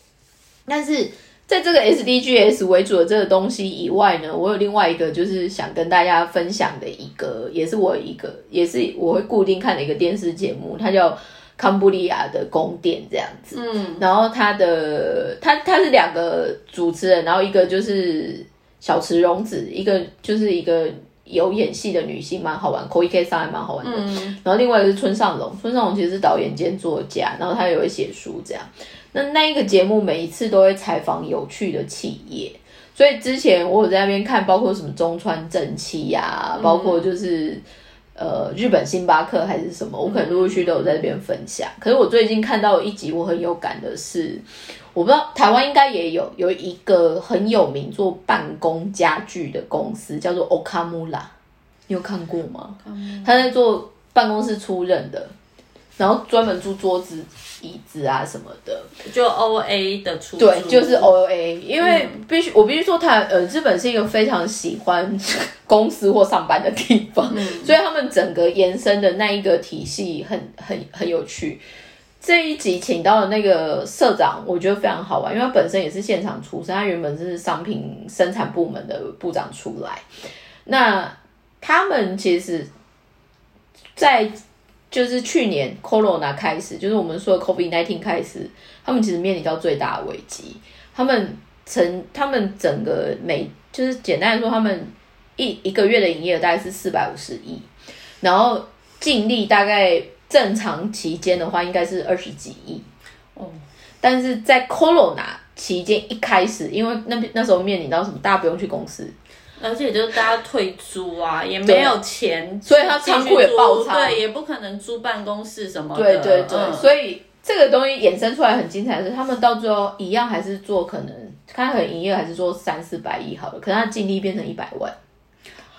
但是。在这个 SDGs 为主的这个东西以外呢，我有另外一个就是想跟大家分享的一个，也是我一个，也是我会固定看的一个电视节目，它叫康布利亚的宫殿这样子。嗯，然后它的它它是两个主持人，然后一个就是小池荣子，一个就是一个有演戏的女性，蛮好玩，Koi K 上还蛮好玩的。嗯，然后另外一个是村上隆，村上隆其实是导演兼作家，然后他也会写书这样。那那一个节目每一次都会采访有趣的企业，所以之前我有在那边看，包括什么中川正气呀，包括就是呃日本星巴克还是什么，我可能陆陆续都有在那边分享。可是我最近看到一集我很有感的是，我不知道台湾应该也有有一个很有名做办公家具的公司叫做 Okamura，你有看过吗？他在做办公室出任的。然后专门租桌子、椅子啊什么的，就 O A 的出对，就是 O A，因为必须我必须说，他呃，日本是一个非常喜欢公司或上班的地方，所以他们整个延伸的那一个体系很很很有趣。这一集请到的那个社长，我觉得非常好玩，因为他本身也是现场出身，他原本是商品生产部门的部长出来。那他们其实，在就是去年 Corona 开始，就是我们说的 COVID nineteen 开始，他们其实面临到最大的危机。他们成，他们整个每就是简单来说，他们一一个月的营业额大概是四百五十亿，然后净利大概正常期间的话，应该是二十几亿。哦，但是在 Corona 期间一开始，因为那那时候面临到什么，大家不用去公司。而且就是大家退租啊，也没有钱，所以他仓库也爆仓，对，也不可能租办公室什么的。对对对，所以这个东西衍生出来很精彩的是，他们到最后一样还是做可能，看很营业还是做三四百亿好了，可是他净利变成一百万。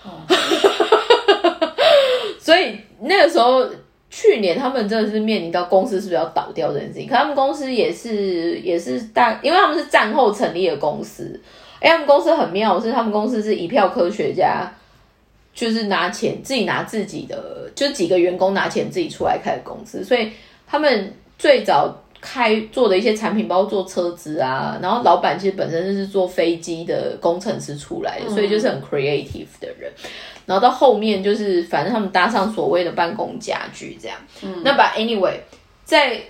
所以那个时候，去年他们真的是面临到公司是不是要倒掉这件事情，可他们公司也是也是大，因为他们是战后成立的公司。他们公司很妙，是他们公司是一票科学家，就是拿钱自己拿自己的，就几个员工拿钱自己出来开的公司，所以他们最早开做的一些产品，包括做车子啊，然后老板其实本身就是做飞机的工程师出来的，所以就是很 creative 的人。然后到后面就是，反正他们搭上所谓的办公家具这样。嗯，那把 anyway，在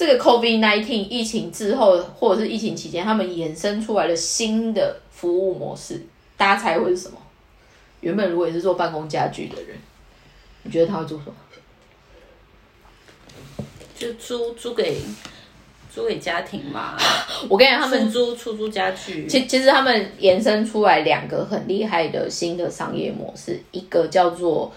这个 COVID nineteen 疫情之后，或者是疫情期间，他们衍生出来的新的服务模式，大家猜会是什么？原本如果也是做办公家具的人，你觉得他会做什么？就租租给租给家庭嘛。我跟你讲，他们租出租家具。其其实他们延伸出来两个很厉害的新的商业模式，一个叫做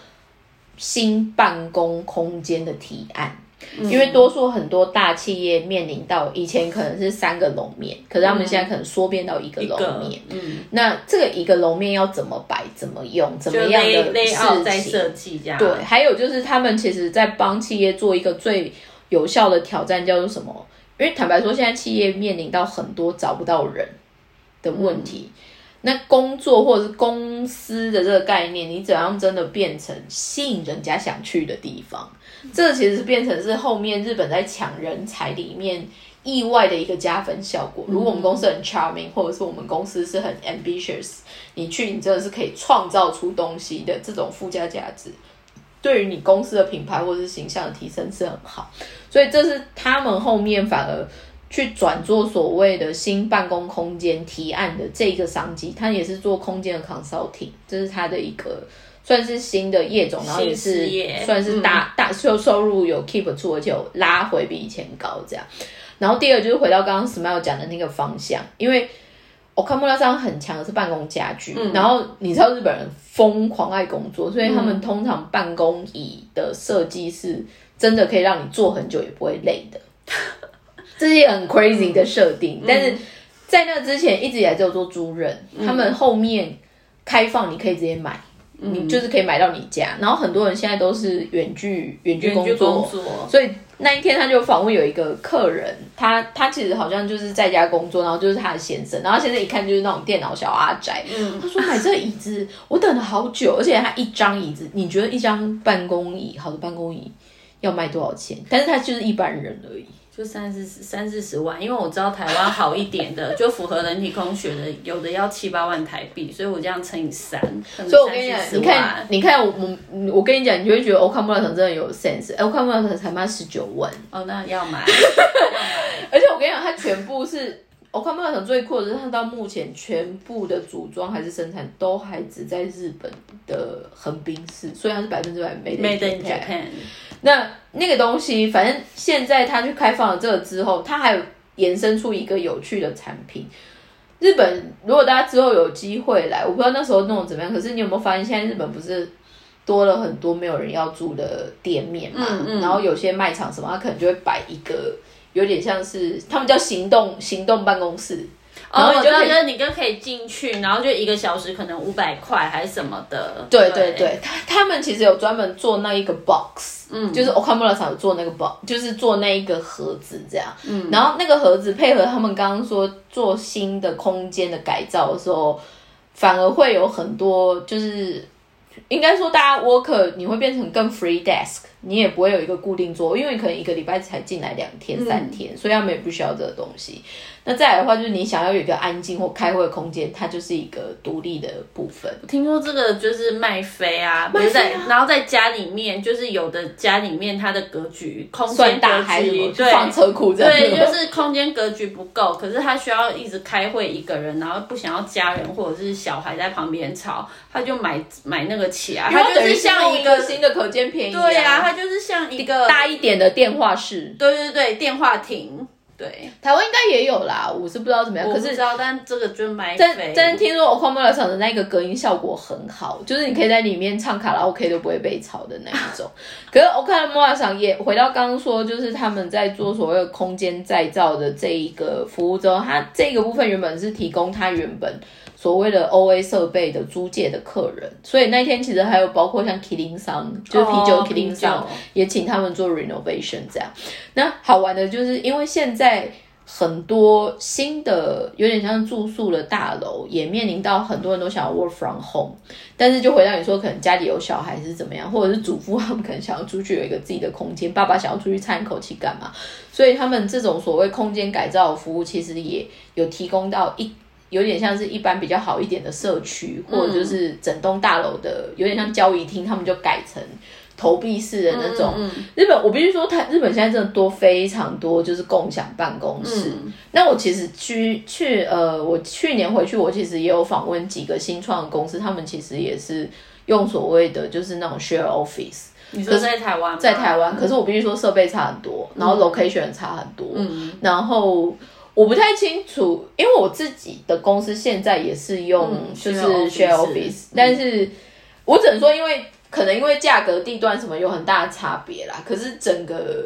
新办公空间的提案。因为多数很多大企业面临到以前可能是三个楼面，可是他们现在可能缩变到一个楼面。嗯，那这个一个楼面要怎么摆、怎么用、怎么样的事情设计这样？对，还有就是他们其实在帮企业做一个最有效的挑战，叫做什么？因为坦白说，现在企业面临到很多找不到人的问题。那工作或者是公司的这个概念，你怎样真的变成吸引人家想去的地方？这其实是变成是后面日本在抢人才里面意外的一个加分效果。如果我们公司很 charming，或者是我们公司是很 ambitious，你去你真的是可以创造出东西的这种附加价值，对于你公司的品牌或者是形象的提升是很好。所以这是他们后面反而去转做所谓的新办公空间提案的这个商机，他也是做空间的 consulting，这是他的一个。算是新的业种，然后也是算是大大收收入有 keep 住，而且有拉回比以前高这样。然后第二就是回到刚刚 Smile 讲的那个方向，因为我看木拉商很强的是办公家具，然后你知道日本人疯狂爱工作，所以他们通常办公椅的设计是真的可以让你坐很久也不会累的，这是很 crazy 的设定。但是在那之前一直以来只有做租人，他们后面开放你可以直接买。你就是可以买到你家，然后很多人现在都是远距远距工作，所以那一天他就访问有一个客人，他他其实好像就是在家工作，然后就是他的先生，然后现在一看就是那种电脑小阿宅，他说买这椅子我等了好久，而且他一张椅子，你觉得一张办公椅好的办公椅要卖多少钱？但是他就是一般人而已。就三四十三四十万，因为我知道台湾好一点的，就符合人体工学的，有的要七八万台币，所以我这样乘以三。所以我跟你讲，你看，你看我我我跟你讲，你就会觉得欧康莫拉城真的有 sense。欧康莫拉城才卖十九万，哦，那要买。而且我跟你讲，它全部是欧康莫拉城最酷的是，它到目前全部的组装还是生产都还只在日本的横滨市，所以它是百分之百 made in Japan。那那个东西，反正现在它去开放了这个之后，它还有延伸出一个有趣的产品。日本如果大家之后有机会来，我不知道那时候弄怎么样，可是你有没有发现，现在日本不是多了很多没有人要住的店面嘛？嗯嗯。然后有些卖场什么，他可能就会摆一个有点像是他们叫行动行动办公室。然后你就你就可以进去，然后就一个小时可能五百块还是什么的。对对对，他他们其实有专门做那一个 box，嗯，就是 Okamura 厂做那个 box，就是做那一个盒子这样。嗯，然后那个盒子配合他们刚刚说做新的空间的改造的时候，反而会有很多，就是应该说大家 worker 你会变成更 free desk，你也不会有一个固定桌，因为可能一个礼拜才进来两天三天，所以他们也不需要这个东西。那再来的话，就是你想要有一个安静或开会的空间，它就是一个独立的部分。听说这个就是卖飞啊，卖飞啊，然后在家里面，就是有的家里面它的格局空间格局，对，放车库这样，对，就是空间格局不够，可是他需要一直开会一个人，然后不想要家人或者是小孩在旁边吵，他就买买那个起来，它就是像一个新的可见便宜，对呀，它就是像一个大一点的电话室，对对对，电话亭。对，台湾应该也有啦，我是不知道怎么样。可是知道，但这个就买但但听说 m o r a 厂的那个隔音效果很好，就是你可以在里面唱卡拉 OK 都不会被吵的那一种。可是 o m o r a 厂也回到刚刚说，就是他们在做所谓的空间再造的这一个服务之后，它这个部分原本是提供它原本。所谓的 O A 设备的租借的客人，所以那天其实还有包括像 Killing 商，就是啤酒 Killing 商，也请他们做 renovation 这样。那好玩的就是，因为现在很多新的有点像住宿的大楼，也面临到很多人都想要 work from home，但是就回到你说，可能家里有小孩是怎么样，或者是祖父他们可能想要出去有一个自己的空间，爸爸想要出去叹一口气干嘛？所以他们这种所谓空间改造服务，其实也有提供到一有点像是一般比较好一点的社区，或者就是整栋大楼的有点像交易厅，他们就改成。投币式的那种，日本我必须说，它日本现在真的多非常多，就是共享办公室。那我其实去去呃，我去年回去，我其实也有访问几个新创公司，他们其实也是用所谓的就是那种 share office。你说在台湾？在台湾，可是我必须说设备差很多，然后 location 差很多。嗯，然后我不太清楚，因为我自己的公司现在也是用就是 share office，但是我只能说因为。可能因为价格、地段什么有很大的差别啦，可是整个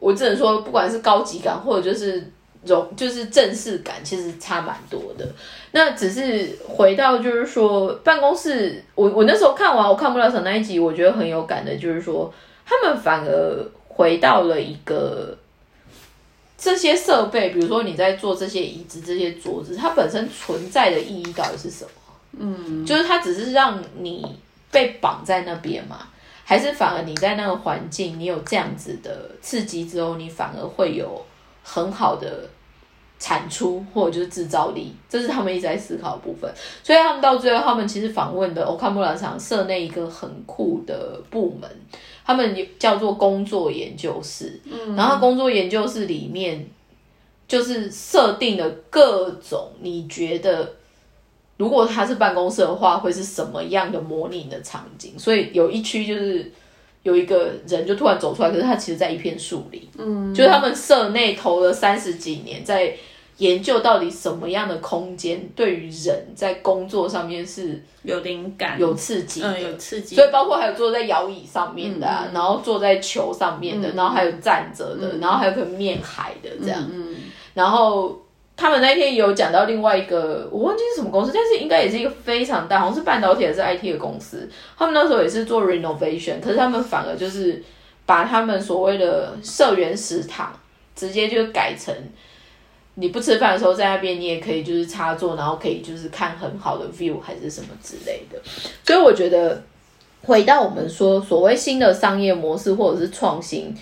我只能说，不管是高级感或者就是容，就是正式感，其实差蛮多的。那只是回到就是说，办公室，我我那时候看完我看不了什那一集，我觉得很有感的，就是说他们反而回到了一个这些设备，比如说你在做这些椅子、这些桌子，它本身存在的意义到底是什么？嗯，就是它只是让你。被绑在那边嘛？还是反而你在那个环境，你有这样子的刺激之后，你反而会有很好的产出，或者就是制造力，这是他们一直在思考的部分。所以他们到最后，他们其实访问的欧卡穆拉厂设内一个很酷的部门，他们叫做工作研究室。嗯，然后工作研究室里面就是设定了各种你觉得。如果他是办公室的话，会是什么样的模拟的场景？所以有一区就是有一个人就突然走出来，可是他其实在一片树林。嗯，就是他们社内投了三十几年，在研究到底什么样的空间对于人在工作上面是有灵感、有刺激、嗯，有刺激。所以包括还有坐在摇椅上面的，然后坐在球上面的，然后还有站着的，然后还有可能面海的这样。嗯，然后。他们那天有讲到另外一个，我忘记是什么公司，但是应该也是一个非常大，好像是半导体还是 IT 的公司。他们那时候也是做 renovation，可是他们反而就是把他们所谓的社员食堂直接就改成，你不吃饭的时候在那边，你也可以就是插座，然后可以就是看很好的 view 还是什么之类的。所以我觉得回到我们说所谓新的商业模式或者是创新，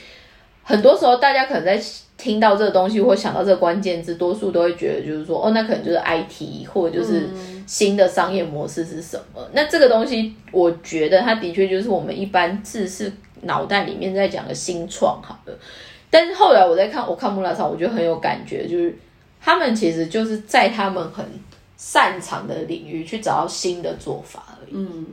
很多时候大家可能在。听到这个东西或想到这个关键字，多数都会觉得就是说，哦，那可能就是 IT 或者就是新的商业模式是什么？那这个东西，我觉得它的确就是我们一般知识脑袋里面在讲的新创，好了。但是后来我在看，我看木拉草，我觉得很有感觉，就是他们其实就是在他们很擅长的领域去找到新的做法而已。嗯，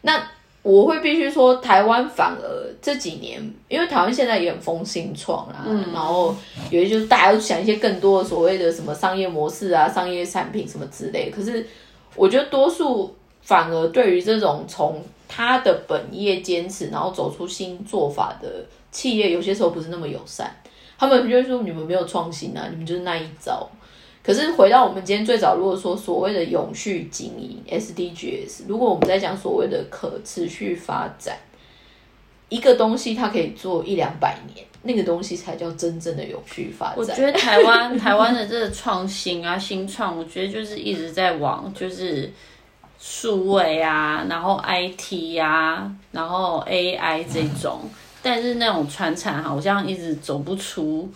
那。我会必须说，台湾反而这几年，因为台湾现在也很风新创啦，然后有些就是大家都想一些更多的所谓的什么商业模式啊、商业产品什么之类。可是我觉得多数反而对于这种从他的本业坚持，然后走出新做法的企业，有些时候不是那么友善。他们就会说：“你们没有创新啊，你们就是那一招。”可是回到我们今天最早，如果说所谓的永续经营 SDGs，如果我们在讲所谓的可持续发展，一个东西它可以做一两百年，那个东西才叫真正的永续发展。我觉得台湾台湾的这个创新啊、新创，我觉得就是一直在往就是数位啊，然后 IT 呀，然后 AI 这种，但是那种传产好像一直走不出。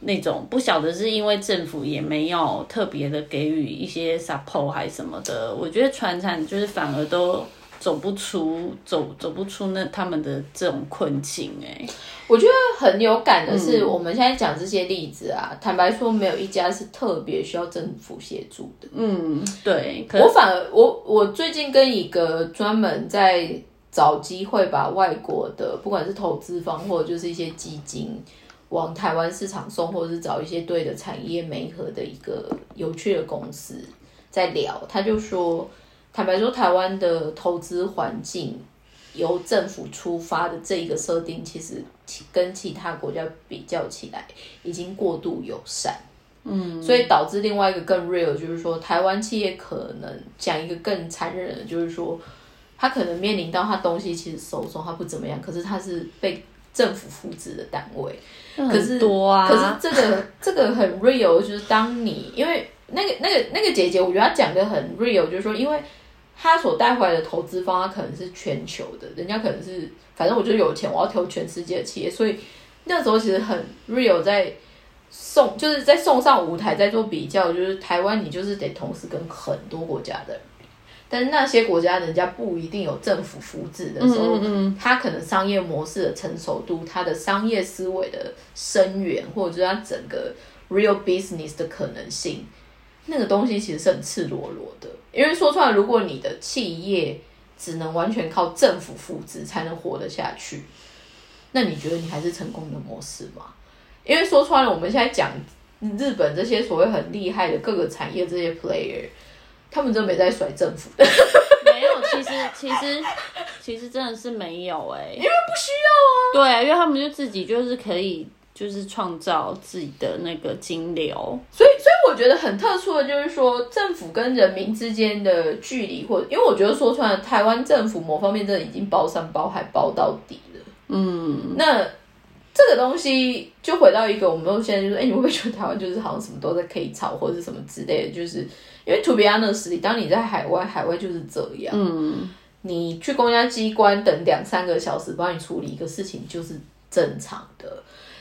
那种不晓得是因为政府也没有特别的给予一些 support 还是什么的，我觉得船产就是反而都走不出走走不出那他们的这种困境哎。我觉得很有感的是，我们现在讲这些例子啊，坦白说没有一家是特别需要政府协助的。嗯，对。我反而我我最近跟一个专门在找机会把外国的不管是投资方或者就是一些基金。往台湾市场送，或者是找一些对的产业媒合的一个有趣的公司在聊，他就说，坦白说，台湾的投资环境由政府出发的这一个设定，其实跟其他国家比较起来，已经过度友善，嗯，所以导致另外一个更 real，就是说，台湾企业可能讲一个更残忍的，就是说，他可能面临到他东西其实收收，他不怎么样，可是他是被。政府扶植的单位。可是多啊，可是这个 这个很 real，就是当你因为那个那个那个姐姐，我觉得她讲的很 real，就是说，因为她所带回来的投资方，她可能是全球的，人家可能是反正我就有钱，我要投全世界的企业，所以那时候其实很 real，在送就是在送上舞台，在做比较，就是台湾你就是得同时跟很多国家的。但是那些国家人家不一定有政府扶持的时候，他可能商业模式的成熟度，他的商业思维的深远，或者是他整个 real business 的可能性，那个东西其实是很赤裸裸的。因为说出来，如果你的企业只能完全靠政府扶持才能活得下去，那你觉得你还是成功的模式吗？因为说穿了，我们现在讲日本这些所谓很厉害的各个产业这些 player。他们真没在甩政府的，没有，其实其实其实真的是没有哎，因为不需要啊，对，因为他们就自己就是可以就是创造自己的那个金流，所以所以我觉得很特殊的就是说政府跟人民之间的距离，或因为我觉得说穿了，台湾政府某方面真的已经包山包海包到底了，嗯，那。这个东西就回到一个，我们现在就说，哎，你会不会觉得台湾就是好像什么都在可以炒或者是什么之类的？就是因为 to be honest，当你在海外，海外就是这样。嗯，你去公家机关等两三个小时帮你处理一个事情就是正常的。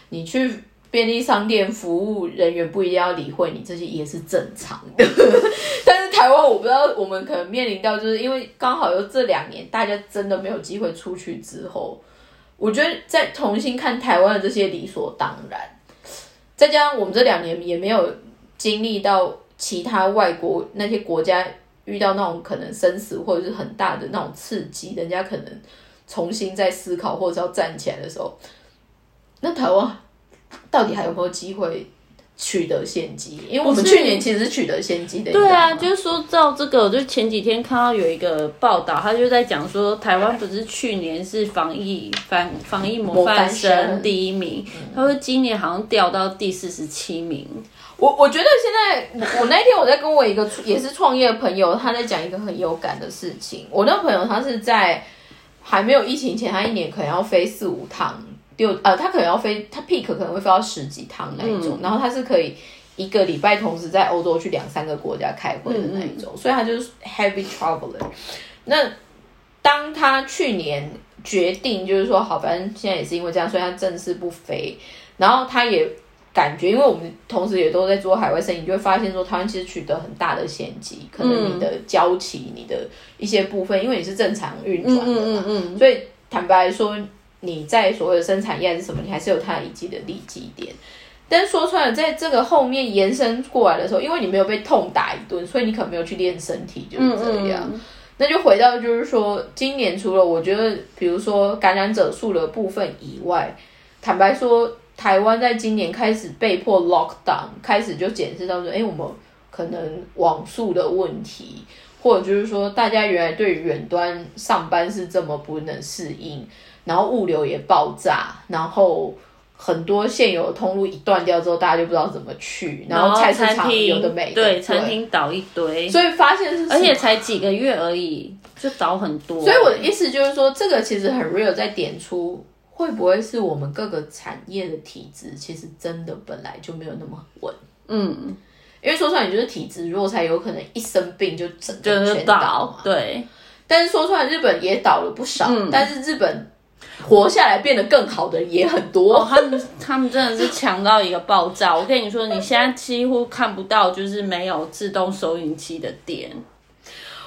你去便利商店，服务人员不一定要理会你，这些也是正常的。但是台湾，我不知道我们可能面临到，就是因为刚好有这两年大家真的没有机会出去之后。我觉得再重新看台湾的这些理所当然，再加上我们这两年也没有经历到其他外国那些国家遇到那种可能生死或者是很大的那种刺激，人家可能重新在思考或者要站起来的时候，那台湾到底还有没有机会？取得先机，因为我们去年其实是取得先机的。对啊，就是说照这个，就前几天看到有一个报道，他就在讲说，台湾不是去年是防疫防防疫模范生第一名，他说今年好像掉到第四十七名。我我觉得现在，我我那天我在跟我一个也是创业的朋友，他在讲一个很有感的事情。我那个朋友他是在还没有疫情前，他一年可能要飞四五趟。六呃，他可能要飞，他 peak 可能会飞到十几趟那一种，然后他是可以一个礼拜同时在欧洲去两三个国家开会的那一种，所以他就是 heavy traveler。那当他去年决定就是说好，反正现在也是因为这样，所以他正式不飞。然后他也感觉，因为我们同时也都在做海外生意，就会发现说台湾其实取得很大的先机，可能你的交期、你的一些部分，因为你是正常运转的嘛，所以坦白说。你在所谓的生产业是什么？你还是有它一定的利基点。但是说出来，在这个后面延伸过来的时候，因为你没有被痛打一顿，所以你可能没有去练身体，就是这样。那就回到就是说，今年除了我觉得，比如说感染者数的部分以外，坦白说，台湾在今年开始被迫 lock down，开始就检视到说，哎，我们可能网速的问题，或者就是说，大家原来对远端上班是这么不能适应。然后物流也爆炸，然后很多现有的通路一断掉之后，大家就不知道怎么去。然后菜市场有的没对，餐厅倒一堆，所以发现是，而且才几个月而已，就倒很多。所以我的意思就是说，这个其实很 real，在点出会不会是我们各个产业的体质，其实真的本来就没有那么稳。嗯，因为说出来，你就是体质弱，才有可能一生病就整个全倒。对，但是说出来，日本也倒了不少，但是日本。活下来变得更好的也很多，他们他们真的是强到一个爆炸。我跟你说，你现在几乎看不到就是没有自动收银机的店，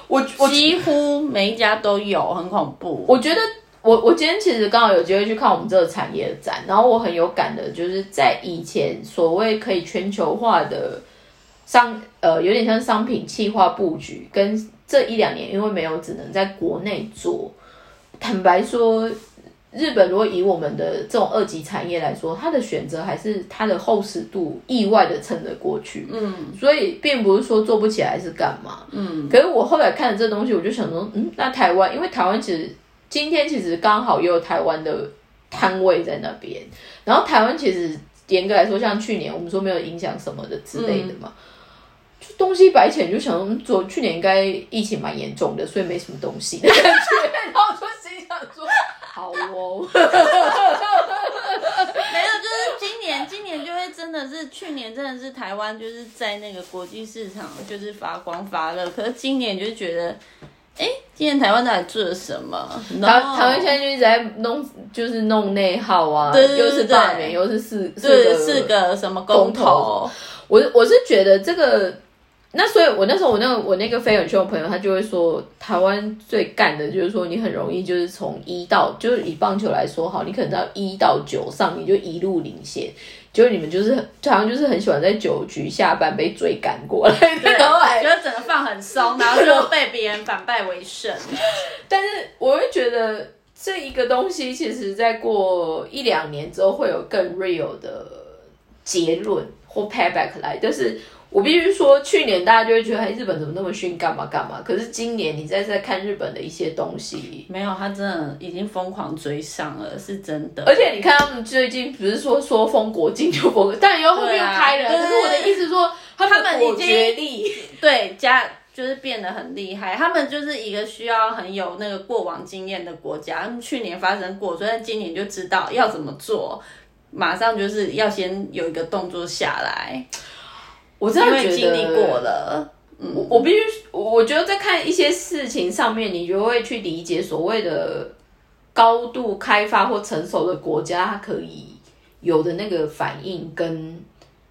我我几乎每一家都有，很恐怖。我觉得我我今天其实刚好有机会去看我们这个产业的展，然后我很有感的，就是在以前所谓可以全球化的商呃，有点像商品企划布局，跟这一两年因为没有只能在国内做，坦白说。日本如果以我们的这种二级产业来说，它的选择还是它的厚实度意外的撑得过去。嗯，所以并不是说做不起来是干嘛。嗯，可是我后来看了这东西，我就想说，嗯，那台湾，因为台湾其实今天其实刚好又有台湾的摊位在那边，然后台湾其实严格来说，像去年我们说没有影响什么的之类的嘛，东西摆起就想说，去年应该疫情蛮严重的，所以没什么东西。然后就心想说，好哦，没有，就是今年，今年就会真的是去年真的是台湾就是在那个国际市场就是发光发热，可是今年就觉得。哎，今年台湾到底做了什么？台台湾现在就一直在弄，就是弄内耗啊，对对又是罢免，又是四四四个什么公投，我我是觉得这个。那所以，我那时候我那个我那个飞远圈的朋友，他就会说，台湾最干的就是说，你很容易就是从一到，就是以棒球来说好，你可能到一到九上，你就一路领先，就是你们就是好像就是很喜欢在酒局下班被追赶过来，然后觉得整个放很松，然后就被别人反败为胜。但是我会觉得这一个东西，其实在过一两年之后，会有更 real 的结论或 payback 来，但是。我必须说，去年大家就会觉得，哎，日本怎么那么逊，干嘛干嘛？可是今年你再再看日本的一些东西，没有，他真的已经疯狂追上了，是真的。而且你看他们最近不是说说封国境就封，但又后面又开了。可是我的意思说，他们已经对加就是变得很厉害。他们就是一个需要很有那个过往经验的国家。他们去年发生过，所以今年就知道要怎么做，马上就是要先有一个动作下来。我真的觉得经历过了，我我必须，我觉得在看一些事情上面，你就会去理解所谓的高度开发或成熟的国家，它可以有的那个反应跟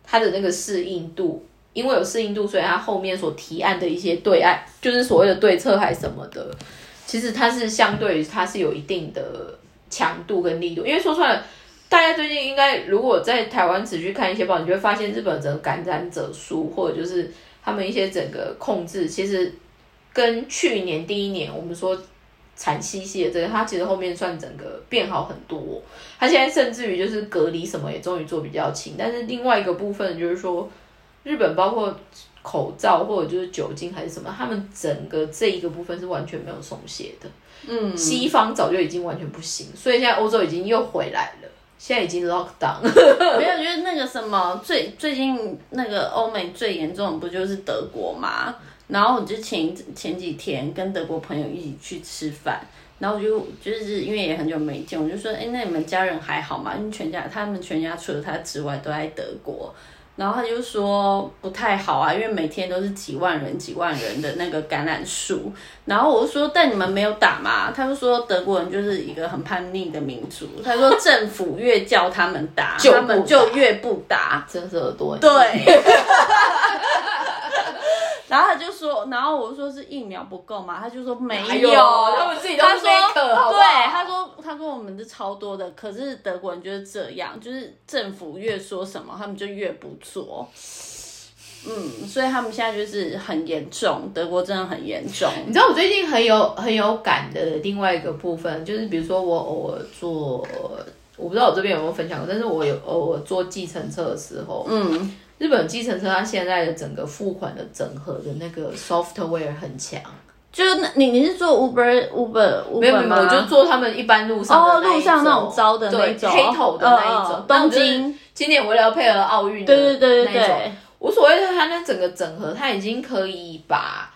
它的那个适应度，因为有适应度，所以它后面所提案的一些对案，就是所谓的对策还是什么的，其实它是相对于它是有一定的强度跟力度，因为说出来。大家最近应该，如果在台湾持续看一些报，你就会发现日本整个感染者数，或者就是他们一些整个控制，其实跟去年第一年我们说惨兮兮的这个，它其实后面算整个变好很多。它现在甚至于就是隔离什么也终于做比较轻，但是另外一个部分就是说，日本包括口罩或者就是酒精还是什么，他们整个这一个部分是完全没有松懈的。嗯，西方早就已经完全不行，所以现在欧洲已经又回来了。现在已经 lock down，没有，就是那个什么最最近那个欧美最严重的不就是德国嘛？然后我就前前几天跟德国朋友一起去吃饭，然后我就就是因为也很久没见，我就说，哎，那你们家人还好吗？因为全家他们全家除了他之外都在德国。然后他就说不太好啊，因为每天都是几万人、几万人的那个感染数。然后我就说，但你们没有打吗？他就说德国人就是一个很叛逆的民族。他说政府越叫他们打，他们就越不打，真是耳朵。对。然后他就说，然后我说是疫苗不够嘛，他就说没有，他们自己都说对，他说他说我们是超多的，可是德国人就是这样，就是政府越说什么，他们就越不做。嗯，所以他们现在就是很严重，德国真的很严重。你知道我最近很有很有感的另外一个部分，就是比如说我偶尔坐，我不知道我这边有没有分享过，但是我有偶尔坐计程车的时候，嗯。日本计程车它现在的整个付款的整合的那个 software 很强，就你你是做 Uber Uber Uber 没有没有，我就做他们一般路上哦路上那种招的那种。黑头的那一种。东京。今年为了要配合奥运，对对对对对，无所谓，它那整个整合，它已经可以把。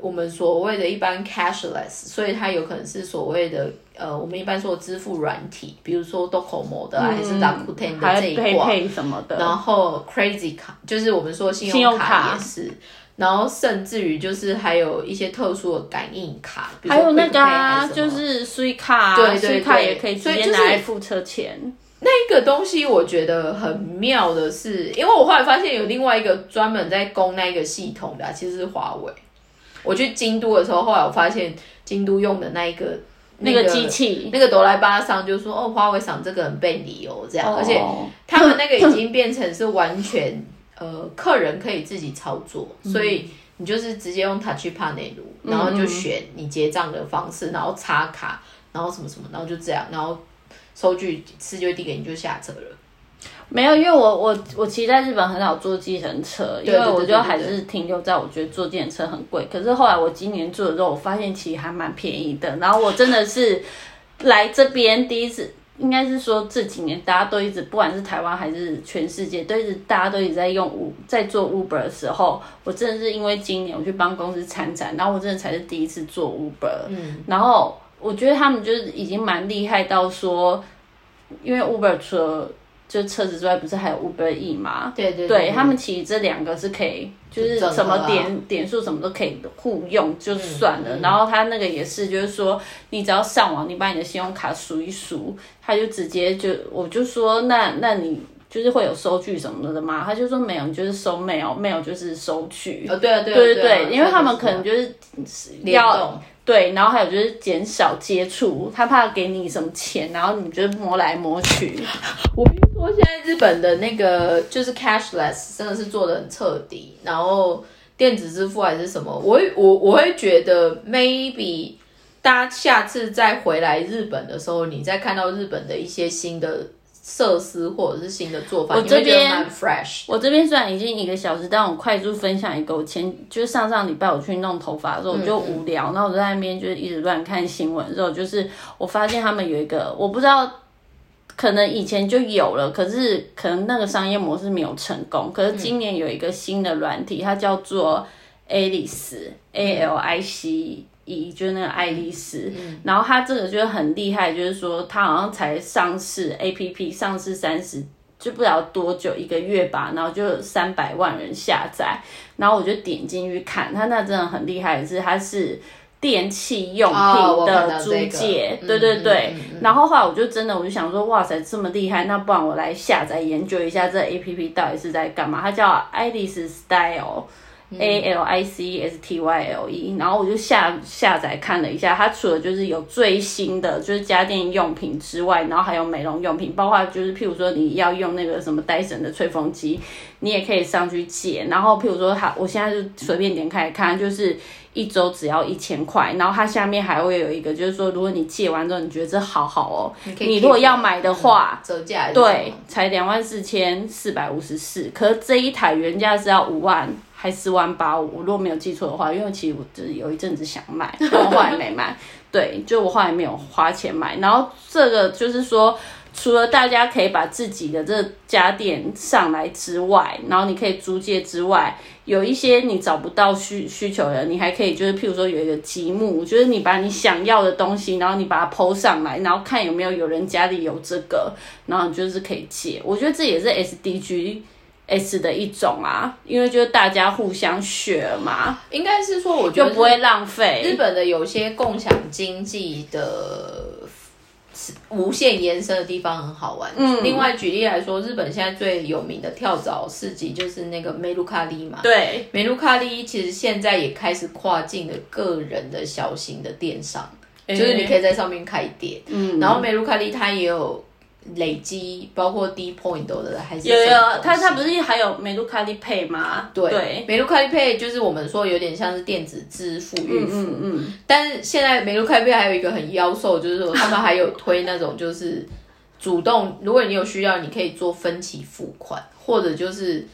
我们所谓的一般 cashless，所以它有可能是所谓的呃，我们一般说支付软体，比如说 Docomo 的还是 Rakuten 的这一挂。什么的，然后 Crazy 卡就是我们说信用卡也是，然后甚至于就是还有一些特殊的感应卡，还有那个啊，就是 s 卡，对对卡也可以直接拿来付车钱。那个东西我觉得很妙的是，因为我后来发现有另外一个专门在供那个系统的，其实是华为。我去京都的时候，后来我发现京都用的那一个那个机器，那个哆来巴桑就说：“哦，华为厂这个很被理哦，这样，而且他们那个已经变成是完全呃，客人可以自己操作，所以你就是直接用 Touch 录，然后就选你结账的方式，然后插卡，然后什么什么，然后就这样，然后收据吃就递给你，就下车了。”没有，因为我我我其实在日本很少坐计程车，因为我就还是停留在我觉得坐计程车很贵。可是后来我今年坐的时候，我发现其实还蛮便宜的。然后我真的是来这边第一次，应该是说这几年大家都一直，不管是台湾还是全世界，都一直大家都一直在用 U 在做 Uber 的时候，我真的是因为今年我去帮公司参展，然后我真的才是第一次做 Uber。嗯，然后我觉得他们就是已经蛮厉害到说，因为 Uber 除了就车子之外，不是还有 Uber E 吗？对对对他们其实这两个是可以，就是什么点点数什么都可以互用，就算嗯了。然后他那个也是，就是说你只要上网，你把你的信用卡数一数，他就直接就我就说那那你。就是会有收据什么的吗？他就说没有，你就是收 mail，mail 就是收据。哦，对啊对啊对对啊因为他们可能就是联要动。对，然后还有就是减少接触，他怕给你什么钱，然后你就摸来摸去。我跟你说，现在日本的那个就是 cashless 真的是做的很彻底，然后电子支付还是什么，我会我我会觉得 maybe 大家下次再回来日本的时候，你再看到日本的一些新的设施或者是新的做法，我这边蛮 fresh。我这边虽然已经一个小时，但我快速分享一个，我前就是上上礼拜我去弄头发的时候，我就无聊，然后我在那边就是一直乱看新闻，之后就是我发现他们有一个，我不知道。可能以前就有了，可是可能那个商业模式没有成功。可是今年有一个新的软体，它叫做 Alice，A L I C E，就是那个爱丽丝。然后它这个就是很厉害，就是说它好像才上市 A P P 上市三十就不知道多久一个月吧，然后就三百万人下载。然后我就点进去看，它那真的很厉害的是，它是。电器用品的租借，嗯对对对。嗯嗯然后后来我就真的我就想说，哇塞，这么厉害，那不然我来下载研究一下这 A P P 到底是在干嘛？它叫 Alice Style。A L I C S T Y L E，然后我就下下载看了一下，它除了就是有最新的就是家电用品之外，然后还有美容用品，包括就是譬如说你要用那个什么戴森的吹风机，你也可以上去借。然后譬如说它，我现在就随便点开看，就是一周只要一千块，然后它下面还会有一个，就是说如果你借完之后你觉得这好好哦，你如果要买的话，折价对，才两万四千四百五十四，可是这一台原价是要五万四万八五，我如果没有记错的话，因为其实我就是有一阵子想买，我后来没买。对，就我后来没有花钱买。然后这个就是说，除了大家可以把自己的这家电上来之外，然后你可以租借之外，有一些你找不到需需求的，你还可以就是譬如说有一个积木，就是你把你想要的东西，然后你把它抛上来，然后看有没有有人家里有这个，然后你就是可以借。我觉得这也是 SDG。S 的一种啊，因为就是大家互相 share 嘛，应该是说，我觉得就不会浪费。日本的有些共享经济的无限延伸的地方很好玩。嗯，另外举例来说，日本现在最有名的跳蚤市集就是那个梅卢卡利嘛。对，梅卢卡利其实现在也开始跨境的个人的小型的电商，就是你可以在上面开店。嗯，然后梅卢卡利它也有。累积包括低 point 的还是有有它它不是还有美露卡利 Pay 吗？对，美卢卡利 Pay 就是我们说有点像是电子支付预付，嗯嗯，但是现在美卢卡利 Pay 还有一个很妖兽，就是说他们还有推那种就是主动，如果你有需要，你可以做分期付款，或者就是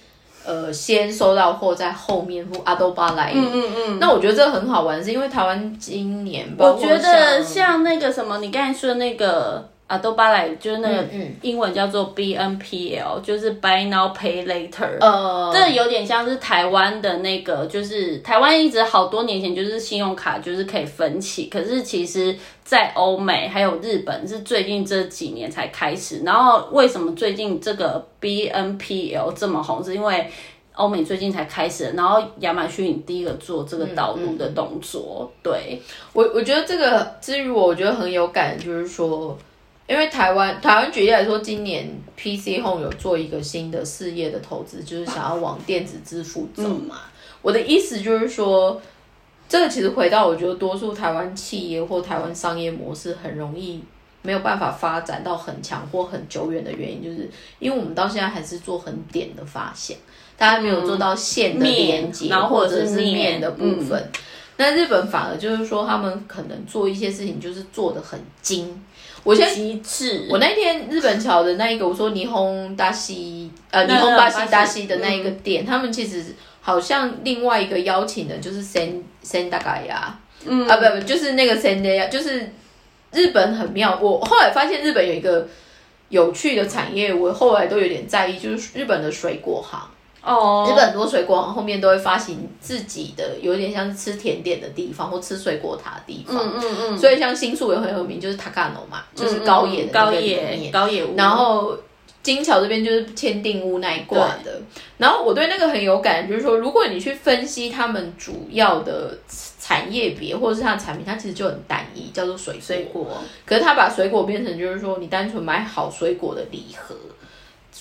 呃先收到货在后面付阿多巴来。嗯嗯嗯。那我觉得这个很好玩，是因为台湾今年我觉得像像那个什么，你刚才说的那个。阿多巴莱就是那个嗯英文叫做 BNPL，就是 Buy Now Pay Later。呃，这有点像是台湾的那个，就是台湾一直好多年前就是信用卡就是可以分期，可是其实，在欧美还有日本是最近这几年才开始。然后为什么最近这个 BNPL 这么红？是因为欧美最近才开始，然后亚马逊第一个做这个导入的动作。对我我觉得这个至于我，我觉得很有感，就是说。因为台湾，台湾举例来说，今年 PC Home 有做一个新的事业的投资，就是想要往电子支付走嘛。我的意思就是说，这个其实回到我觉得多数台湾企业或台湾商业模式很容易没有办法发展到很强或很久远的原因，就是因为我们到现在还是做很点的发现，大家没有做到线的连接，然后或者是面的部分。那日本反而就是说，他们可能做一些事情就是做的很精。我现在极致。我那天日本桥的那一个，我说霓虹大西呃霓虹巴西大西的那一个店，他们其实好像另外一个邀请的就是 Sen Sen 大概呀，嗯啊不不就是那个 Sen 呀，就是日本很妙。我后来发现日本有一个有趣的产业，我后来都有点在意，就是日本的水果行。哦，日本很多水果行后面都会发行自己的，有点像是吃甜点的地方或吃水果塔的地方。嗯嗯嗯。所以像新宿也很有名，就是 Takano 嘛，就是高野的高野高野屋。然后金桥这边就是签订屋那一挂的。然后我对那个很有感，就是说，如果你去分析他们主要的产业别或者是它的产品，它其实就很单一，叫做水水果。可是他把水果变成就是说，你单纯买好水果的礼盒，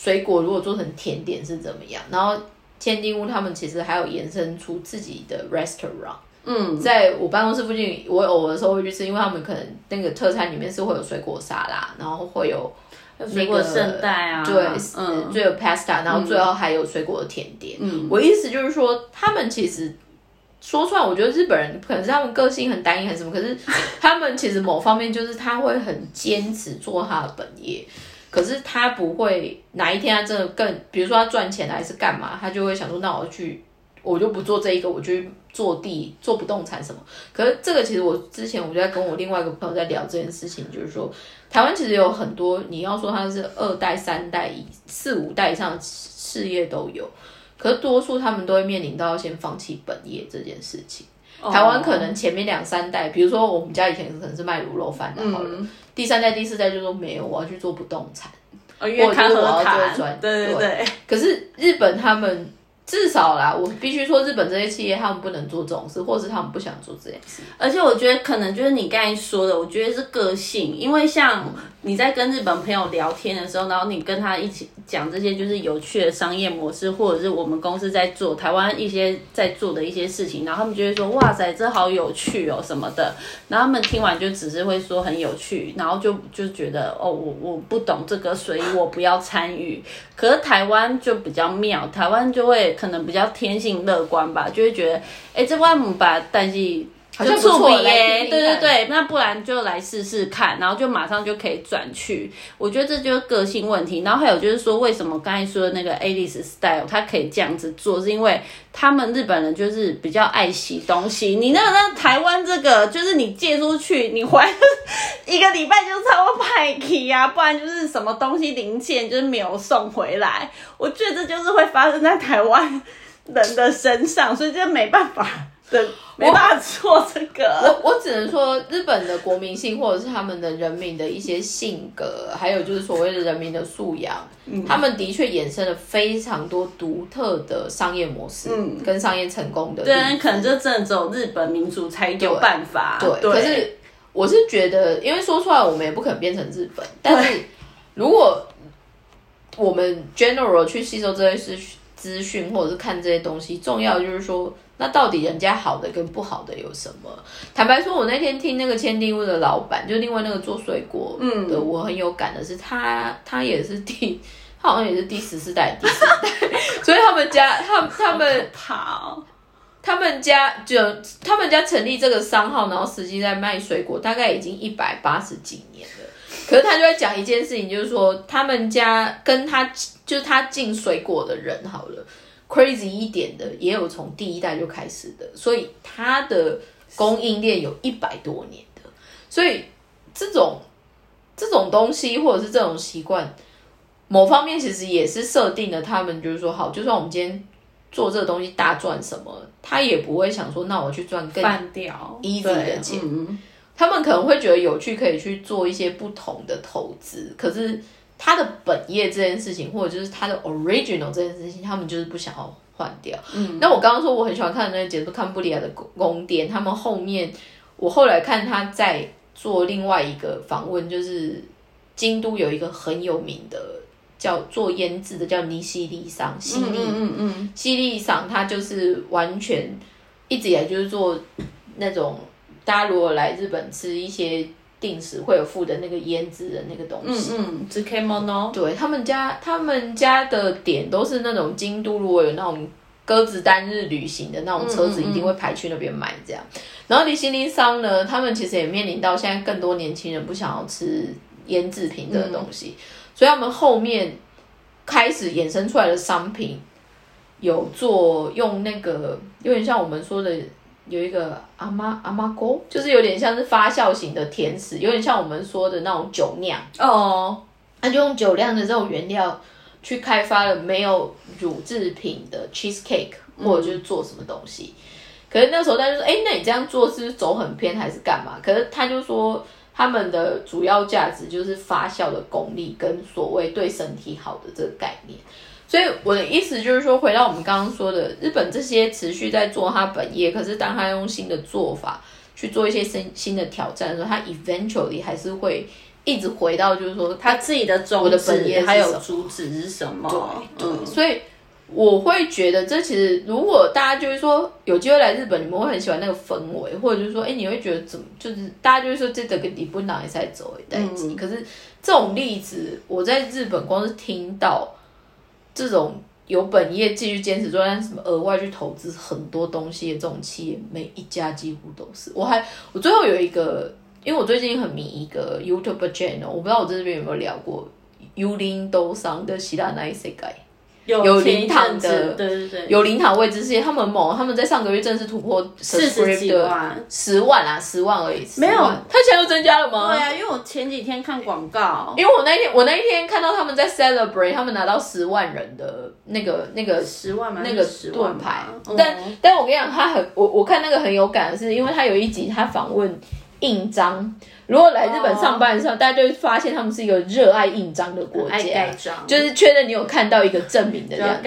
水果如果做成甜点是怎么样？然后千金屋他们其实还有延伸出自己的 restaurant。嗯，在我办公室附近，我偶尔的时候会去吃，因为他们可能那个特餐里面是会有水果沙拉，然后会有水果圣代啊，对，嗯，最有 pasta，然后最后还有水果的甜点。嗯，我意思就是说，他们其实说出来，我觉得日本人可能是他们个性很单一，很什么，可是他们其实某方面就是他会很坚持做他的本业，可是他不会哪一天他真的更，比如说他赚钱还是干嘛，他就会想说，那我去。我就不做这一个，我去做地做不动产什么。可是这个其实我之前我就在跟我另外一个朋友在聊这件事情，就是说台湾其实有很多你要说他是二代、三代、以四五代以上事业都有，可是多数他们都会面临到要先放弃本业这件事情。台湾可能前面两三代，比如说我们家以前可能是卖卤肉饭的，好了，第三代、第四代就说没有，我要去做不动产，我看我要做专，对对对。可是日本他们。至少啦，我必须说，日本这些企业他们不能做这种事，或是他们不想做这件事。而且我觉得可能就是你刚才说的，我觉得是个性，因为像你在跟日本朋友聊天的时候，然后你跟他一起讲这些就是有趣的商业模式，或者是我们公司在做台湾一些在做的一些事情，然后他们就会说哇塞，这好有趣哦什么的。然后他们听完就只是会说很有趣，然后就就觉得哦，我我不懂这个，所以我不要参与。可是台湾就比较妙，台湾就会。可能比较天性乐观吧，就会觉得，哎，这万姆把但是好像不错耶，对对对，那不然就来试试看，然后就马上就可以转去。我觉得这就是个性问题。然后还有就是说，为什么刚才说的那个 Alice Style，他可以这样子做，是因为他们日本人就是比较爱惜东西。你那个那台湾这个，就是你借出去，你还一个礼拜就差不多派去啊，不然就是什么东西零件就是没有送回来。我觉得这就是会发生在台湾人的身上，所以这没办法。对，没办法做这个。我我只能说，日本的国民性，或者是他们的人民的一些性格，还有就是所谓的人民的素养，他们的确衍生了非常多独特的商业模式，跟商业成功的。对，可能就真的只有日本民族才有办法。对，可是我是觉得，因为说出来我们也不可能变成日本，但是如果我们 general 去吸收这些资资讯，或者是看这些东西，重要就是说。那到底人家好的跟不好的有什么？坦白说，我那天听那个千丁屋的老板，就另外那个做水果的，我很有感的是，他他也是第，他好像也是第十四代、第四代，所以他们家他他们好，他们家就他们家成立这个商号，然后实际在卖水果，大概已经一百八十几年了。可是他就在讲一件事情，就是说他们家跟他就是他进水果的人好了。Crazy 一点的也有从第一代就开始的，所以它的供应链有一百多年。的，所以这种这种东西或者是这种习惯，某方面其实也是设定了他们就是说，好，就算我们今天做这个东西大赚什么，他也不会想说，那我去赚更 easy 的钱，他们可能会觉得有趣，可以去做一些不同的投资，可是。他的本业这件事情，或者就是他的 original 这件事情，他们就是不想要换掉。嗯，那我刚刚说我很喜欢看的那个节目《看布里亚的宫殿》，他们后面我后来看他在做另外一个访问，就是京都有一个很有名的叫做腌制的叫尼西利桑，西利，嗯嗯，西利桑，他就是完全一直以来就是做那种大家如果来日本吃一些。定时会有附的那个腌制的那个东西，嗯嗯，只 K mono，对他们家，他们家的点都是那种京都，如果有那种鸽子单日旅行的那种车子，一定会排去那边买这样。然后离心林商呢，他们其实也面临到现在更多年轻人不想要吃腌制品的东西，所以他们后面开始衍生出来的商品有做用那个有点像我们说的。有一个阿妈阿妈锅，就是有点像是发酵型的甜食，有点像我们说的那种酒酿哦。他就用酒酿的这种原料去开发了没有乳制品的 cheese cake，或者就是做什么东西。可是那时候他就说：“哎，那你这样做是走很偏还是干嘛？”可是他就说他们的主要价值就是发酵的功力跟所谓对身体好的这个概念。所以我的意思就是说，回到我们刚刚说的，日本这些持续在做他本业，可是当他用新的做法去做一些新新的挑战的时候，他 eventually 还是会一直回到，就是说他自己的宗旨还有主旨是什么？对对，所以我会觉得这其实，如果大家就是说有机会来日本，你们会很喜欢那个氛围，或者就是说，哎，你会觉得怎么？就是大家就是说，这个跟你不拿也在走一代机。可是这种例子，我在日本光是听到。这种有本业继续坚持做，但什么额外去投资很多东西的这种企业，每一家几乎都是。我还我最后有一个，因为我最近很迷一个 YouTube channel，我不知道我在这边有没有聊过 u l i n d o 上的希腊那一世界。有灵堂的，对对对，有灵堂未知世界，他们猛，他们在上个月正式突破四十几万，十万啊，十万而已，没有，他现在又增加了吗？对啊，因为我前几天看广告，因为我那天我那一天看到他们在 celebrate，他们拿到十万人的那个那个十万那个盾牌，但但我跟你讲，他很我我看那个很有感的是，因为他有一集他访问印章。如果来日本上班的时候，大家就会发现他们是一个热爱印章的国家，就是确认你有看到一个证明的这样子。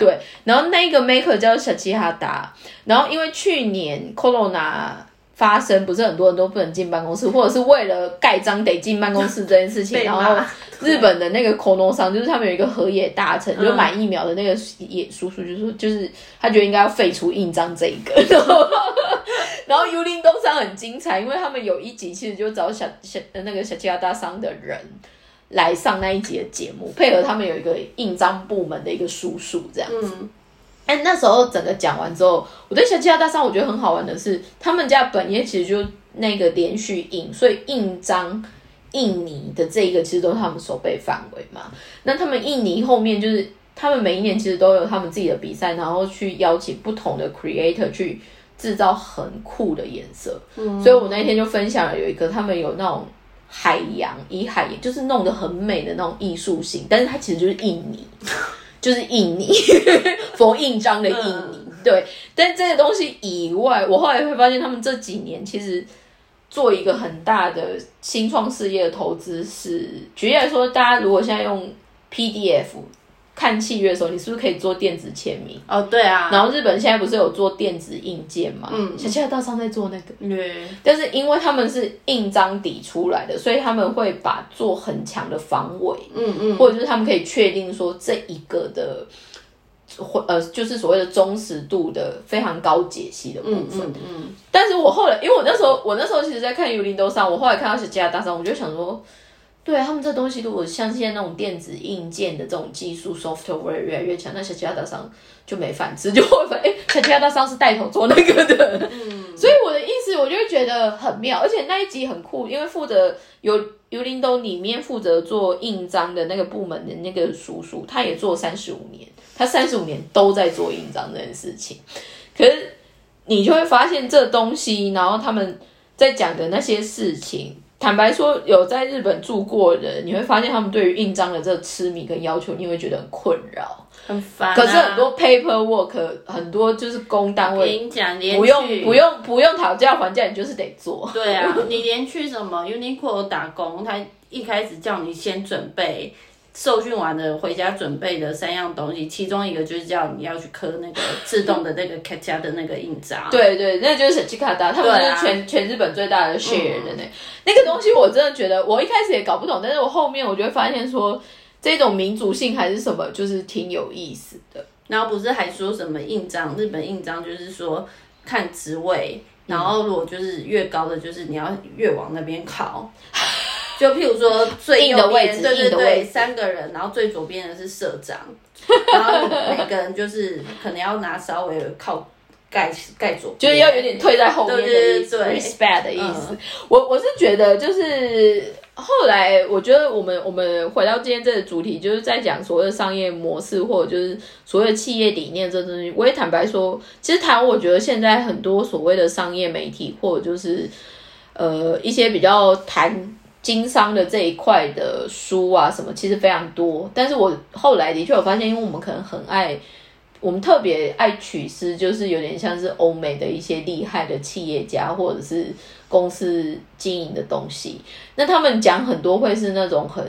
对，然后那个 maker 叫小七哈达，然后因为去年 corona 发生，不是很多人都不能进办公室，或者是为了盖章得进办公室这件事情，然后日本的那个 k o n o 商就是他们有一个河野大臣，就买疫苗的那个野叔叔就说，就是他觉得应该要废除印章这一个。然后幽灵东商很精彩，因为他们有一集其实就找小小那个小加大商的人来上那一集的节目，配合他们有一个印章部门的一个叔叔这样子。哎，那时候整个讲完之后，我对小加大商我觉得很好玩的是，他们家本业其实就那个连续印，所以印章印尼的这一个其实都是他们手背范围嘛。那他们印尼后面就是他们每一年其实都有他们自己的比赛，然后去邀请不同的 creator 去。制造很酷的颜色，所以我那天就分享了有一个，他们有那种海洋以海洋，就是弄得很美的那种艺术性，但是它其实就是印泥，就是印泥，佛印章的印泥。对，但这些东西以外，我后来会发现，他们这几年其实做一个很大的新创事业的投资是，举例来说，大家如果现在用 PDF。看契约的时候，你是不是可以做电子签名？哦，对啊。然后日本现在不是有做电子印件嘛？嗯。小七大商在做那个。对。但是因为他们是印章底出来的，所以他们会把做很强的防伪。嗯嗯。或者就是他们可以确定说这一个的，或呃，就是所谓的忠实度的非常高解析的部分。嗯嗯。但是我后来，因为我那时候，我那时候其实在看尤林都上，我后来看到小七大商，我就想说。对他们这东西，如果像现在那种电子硬件的这种技术 software 越来越强，那小其他大商就没饭吃，就会发现，哎，小其他大商是带头做那个的。嗯，所以我的意思，我就觉得很妙，而且那一集很酷，因为负责有尤林东里面负责做印章的那个部门的那个叔叔，他也做三十五年，他三十五年都在做印章这件事情。可是你就会发现这东西，然后他们在讲的那些事情。坦白说，有在日本住过的人，你会发现他们对于印章的这个痴迷跟要求，你会觉得很困扰，很烦。可是很多 paperwork，很多就是公单位，不用不用不用讨价还价，你就是得做。对啊，你连去什么 Uniqlo 打工，他一开始叫你先准备。受训完的回家准备的三样东西，其中一个就是叫你要去刻那个自动的那个卡加的那个印章。对对，那就是神奇卡达，他们是全全日本最大的 share 的那那个东西，我真的觉得我一开始也搞不懂，但是我后面我就会发现说，这种民族性还是什么，就是挺有意思的。然后不是还说什么印章，日本印章就是说看职位，然后如果就是越高的，就是你要越往那边靠。就譬如说最右边，对对对，三个人，然后最左边的是社长，然后每个人就是 可能要拿稍微靠盖盖左，就是要有点退在后面的意思，respect 的意思。我我是觉得就是后来我觉得我们我们回到今天这个主题，就是在讲所谓的商业模式或者就是所谓的企业理念这东西。我也坦白说，其实谈我觉得现在很多所谓的商业媒体或者就是呃一些比较谈。经商的这一块的书啊，什么其实非常多，但是我后来的确有发现，因为我们可能很爱，我们特别爱取诗，就是有点像是欧美的一些厉害的企业家，或者是公司经营的东西。那他们讲很多会是那种很，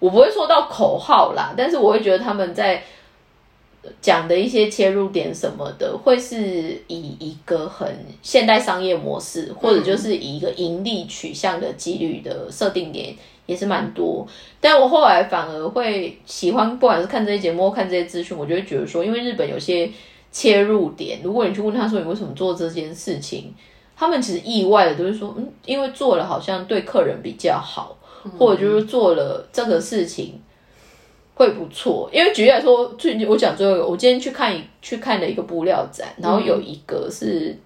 我不会说到口号啦，但是我会觉得他们在讲的一些切入点什么的，会是以一个很现代商业模式，或者就是以一个盈利取向的几率的设定点。也是蛮多，但我后来反而会喜欢，不管是看这些节目，看这些资讯，我就会觉得说，因为日本有些切入点，如果你去问他说你为什么做这件事情，他们其实意外的都是说，嗯，因为做了好像对客人比较好，或者就是做了这个事情会不错。因为举例来说，最近我讲最后一个，我今天去看去看了一个布料展，然后有一个是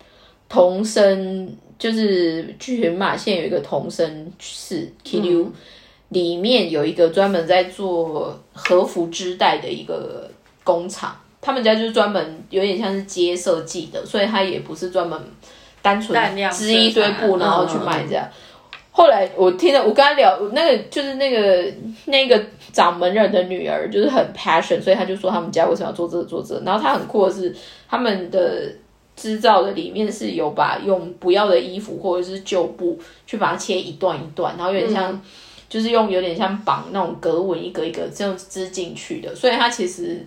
童生。就是群马县有一个童生市 Kyu，里面有一个专门在做和服织带的一个工厂，他们家就是专门有点像是接设计的，所以他也不是专门单纯织一堆布然后去卖这样。后来我听了，我跟他聊，那个就是那个那个掌门人的女儿就是很 passion，所以他就说他们家为什么要做这个做这，然后他很酷的是他们的。织造的里面是有把用不要的衣服或者是旧布去把它切一段一段，然后有点像，就是用有点像绑那种格纹一格一格这样织进去的，所以它其实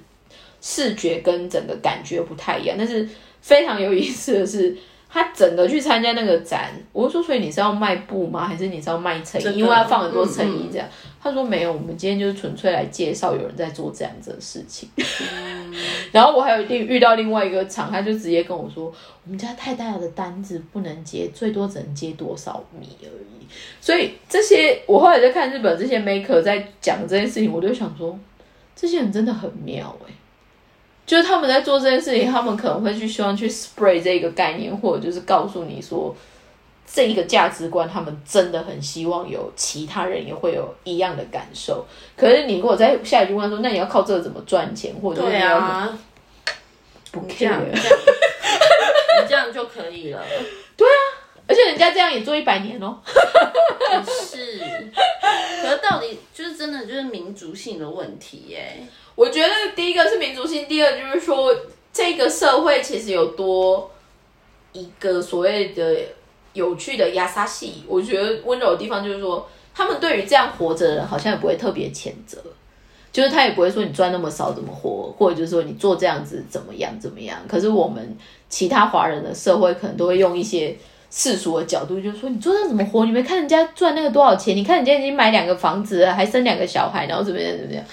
视觉跟整个感觉不太一样，但是非常有意思的是。他整个去参加那个展，我说，所以你是要卖布吗？还是你是要卖衬衣？因为要放很多衬衣这样。他说没有，我们今天就是纯粹来介绍有人在做这样子的事情。然后我还有另遇到另外一个厂，他就直接跟我说，我们家太大的单子不能接，最多只能接多少米而已。所以这些我后来在看日本这些 maker 在讲这件事情，我就想说，这些人真的很妙哎。就是他们在做这件事情，他们可能会去希望去 spray 这个概念，或者就是告诉你说，这一个价值观，他们真的很希望有其他人也会有一样的感受。可是你如果在下一句问说，那你要靠这个怎么赚钱，或者对啊，不 care，你这样就可以了。对啊，而且人家这样也做一百年哦。是，可是到底就是真的就是民族性的问题耶。我觉得第一个是民族性，第二就是说这个社会其实有多一个所谓的有趣的亚萨系。我觉得温柔的地方就是说，他们对于这样活着的人好像也不会特别谴责，就是他也不会说你赚那么少怎么活，或者就是说你做这样子怎么样怎么样。可是我们其他华人的社会可能都会用一些世俗的角度，就是说你做这样怎么活？你没看人家赚那个多少钱？你看人家已经买两个房子，还生两个小孩，然后怎么样怎么样？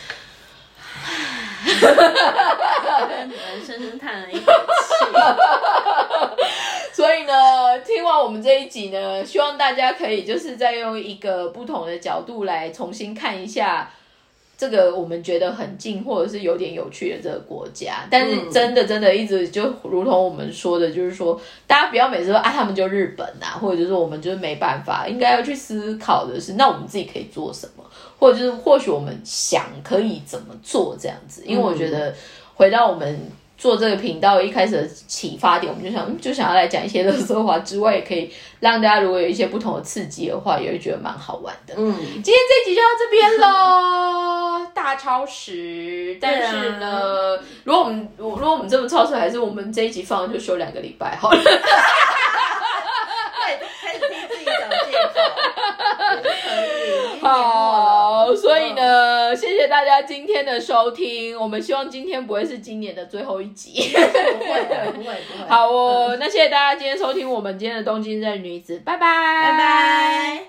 深深叹了一口气。所以呢，听完我们这一集呢，希望大家可以就是再用一个不同的角度来重新看一下。这个我们觉得很近，或者是有点有趣的这个国家，但是真的真的一直就如同我们说的，就是说大家不要每次说啊，他们就日本啊，或者就是我们就是没办法，应该要去思考的是，那我们自己可以做什么，或者就是或许我们想可以怎么做这样子，因为我觉得回到我们。做这个频道一开始的启发点，我们就想就想要来讲一些乐色话之外，也可以让大家如果有一些不同的刺激的话，也会觉得蛮好玩的。嗯，今天这集就到这边喽，大超时。但是呢，如果我们如果我们这么超时，还是我们这一集放就休两个礼拜好了。好，所以呢，谢谢大家今天的收听。我们希望今天不会是今年的最后一集，不会的，不会，不会。好哦，那谢谢大家今天收听我们今天的东京热女子，拜拜，拜拜。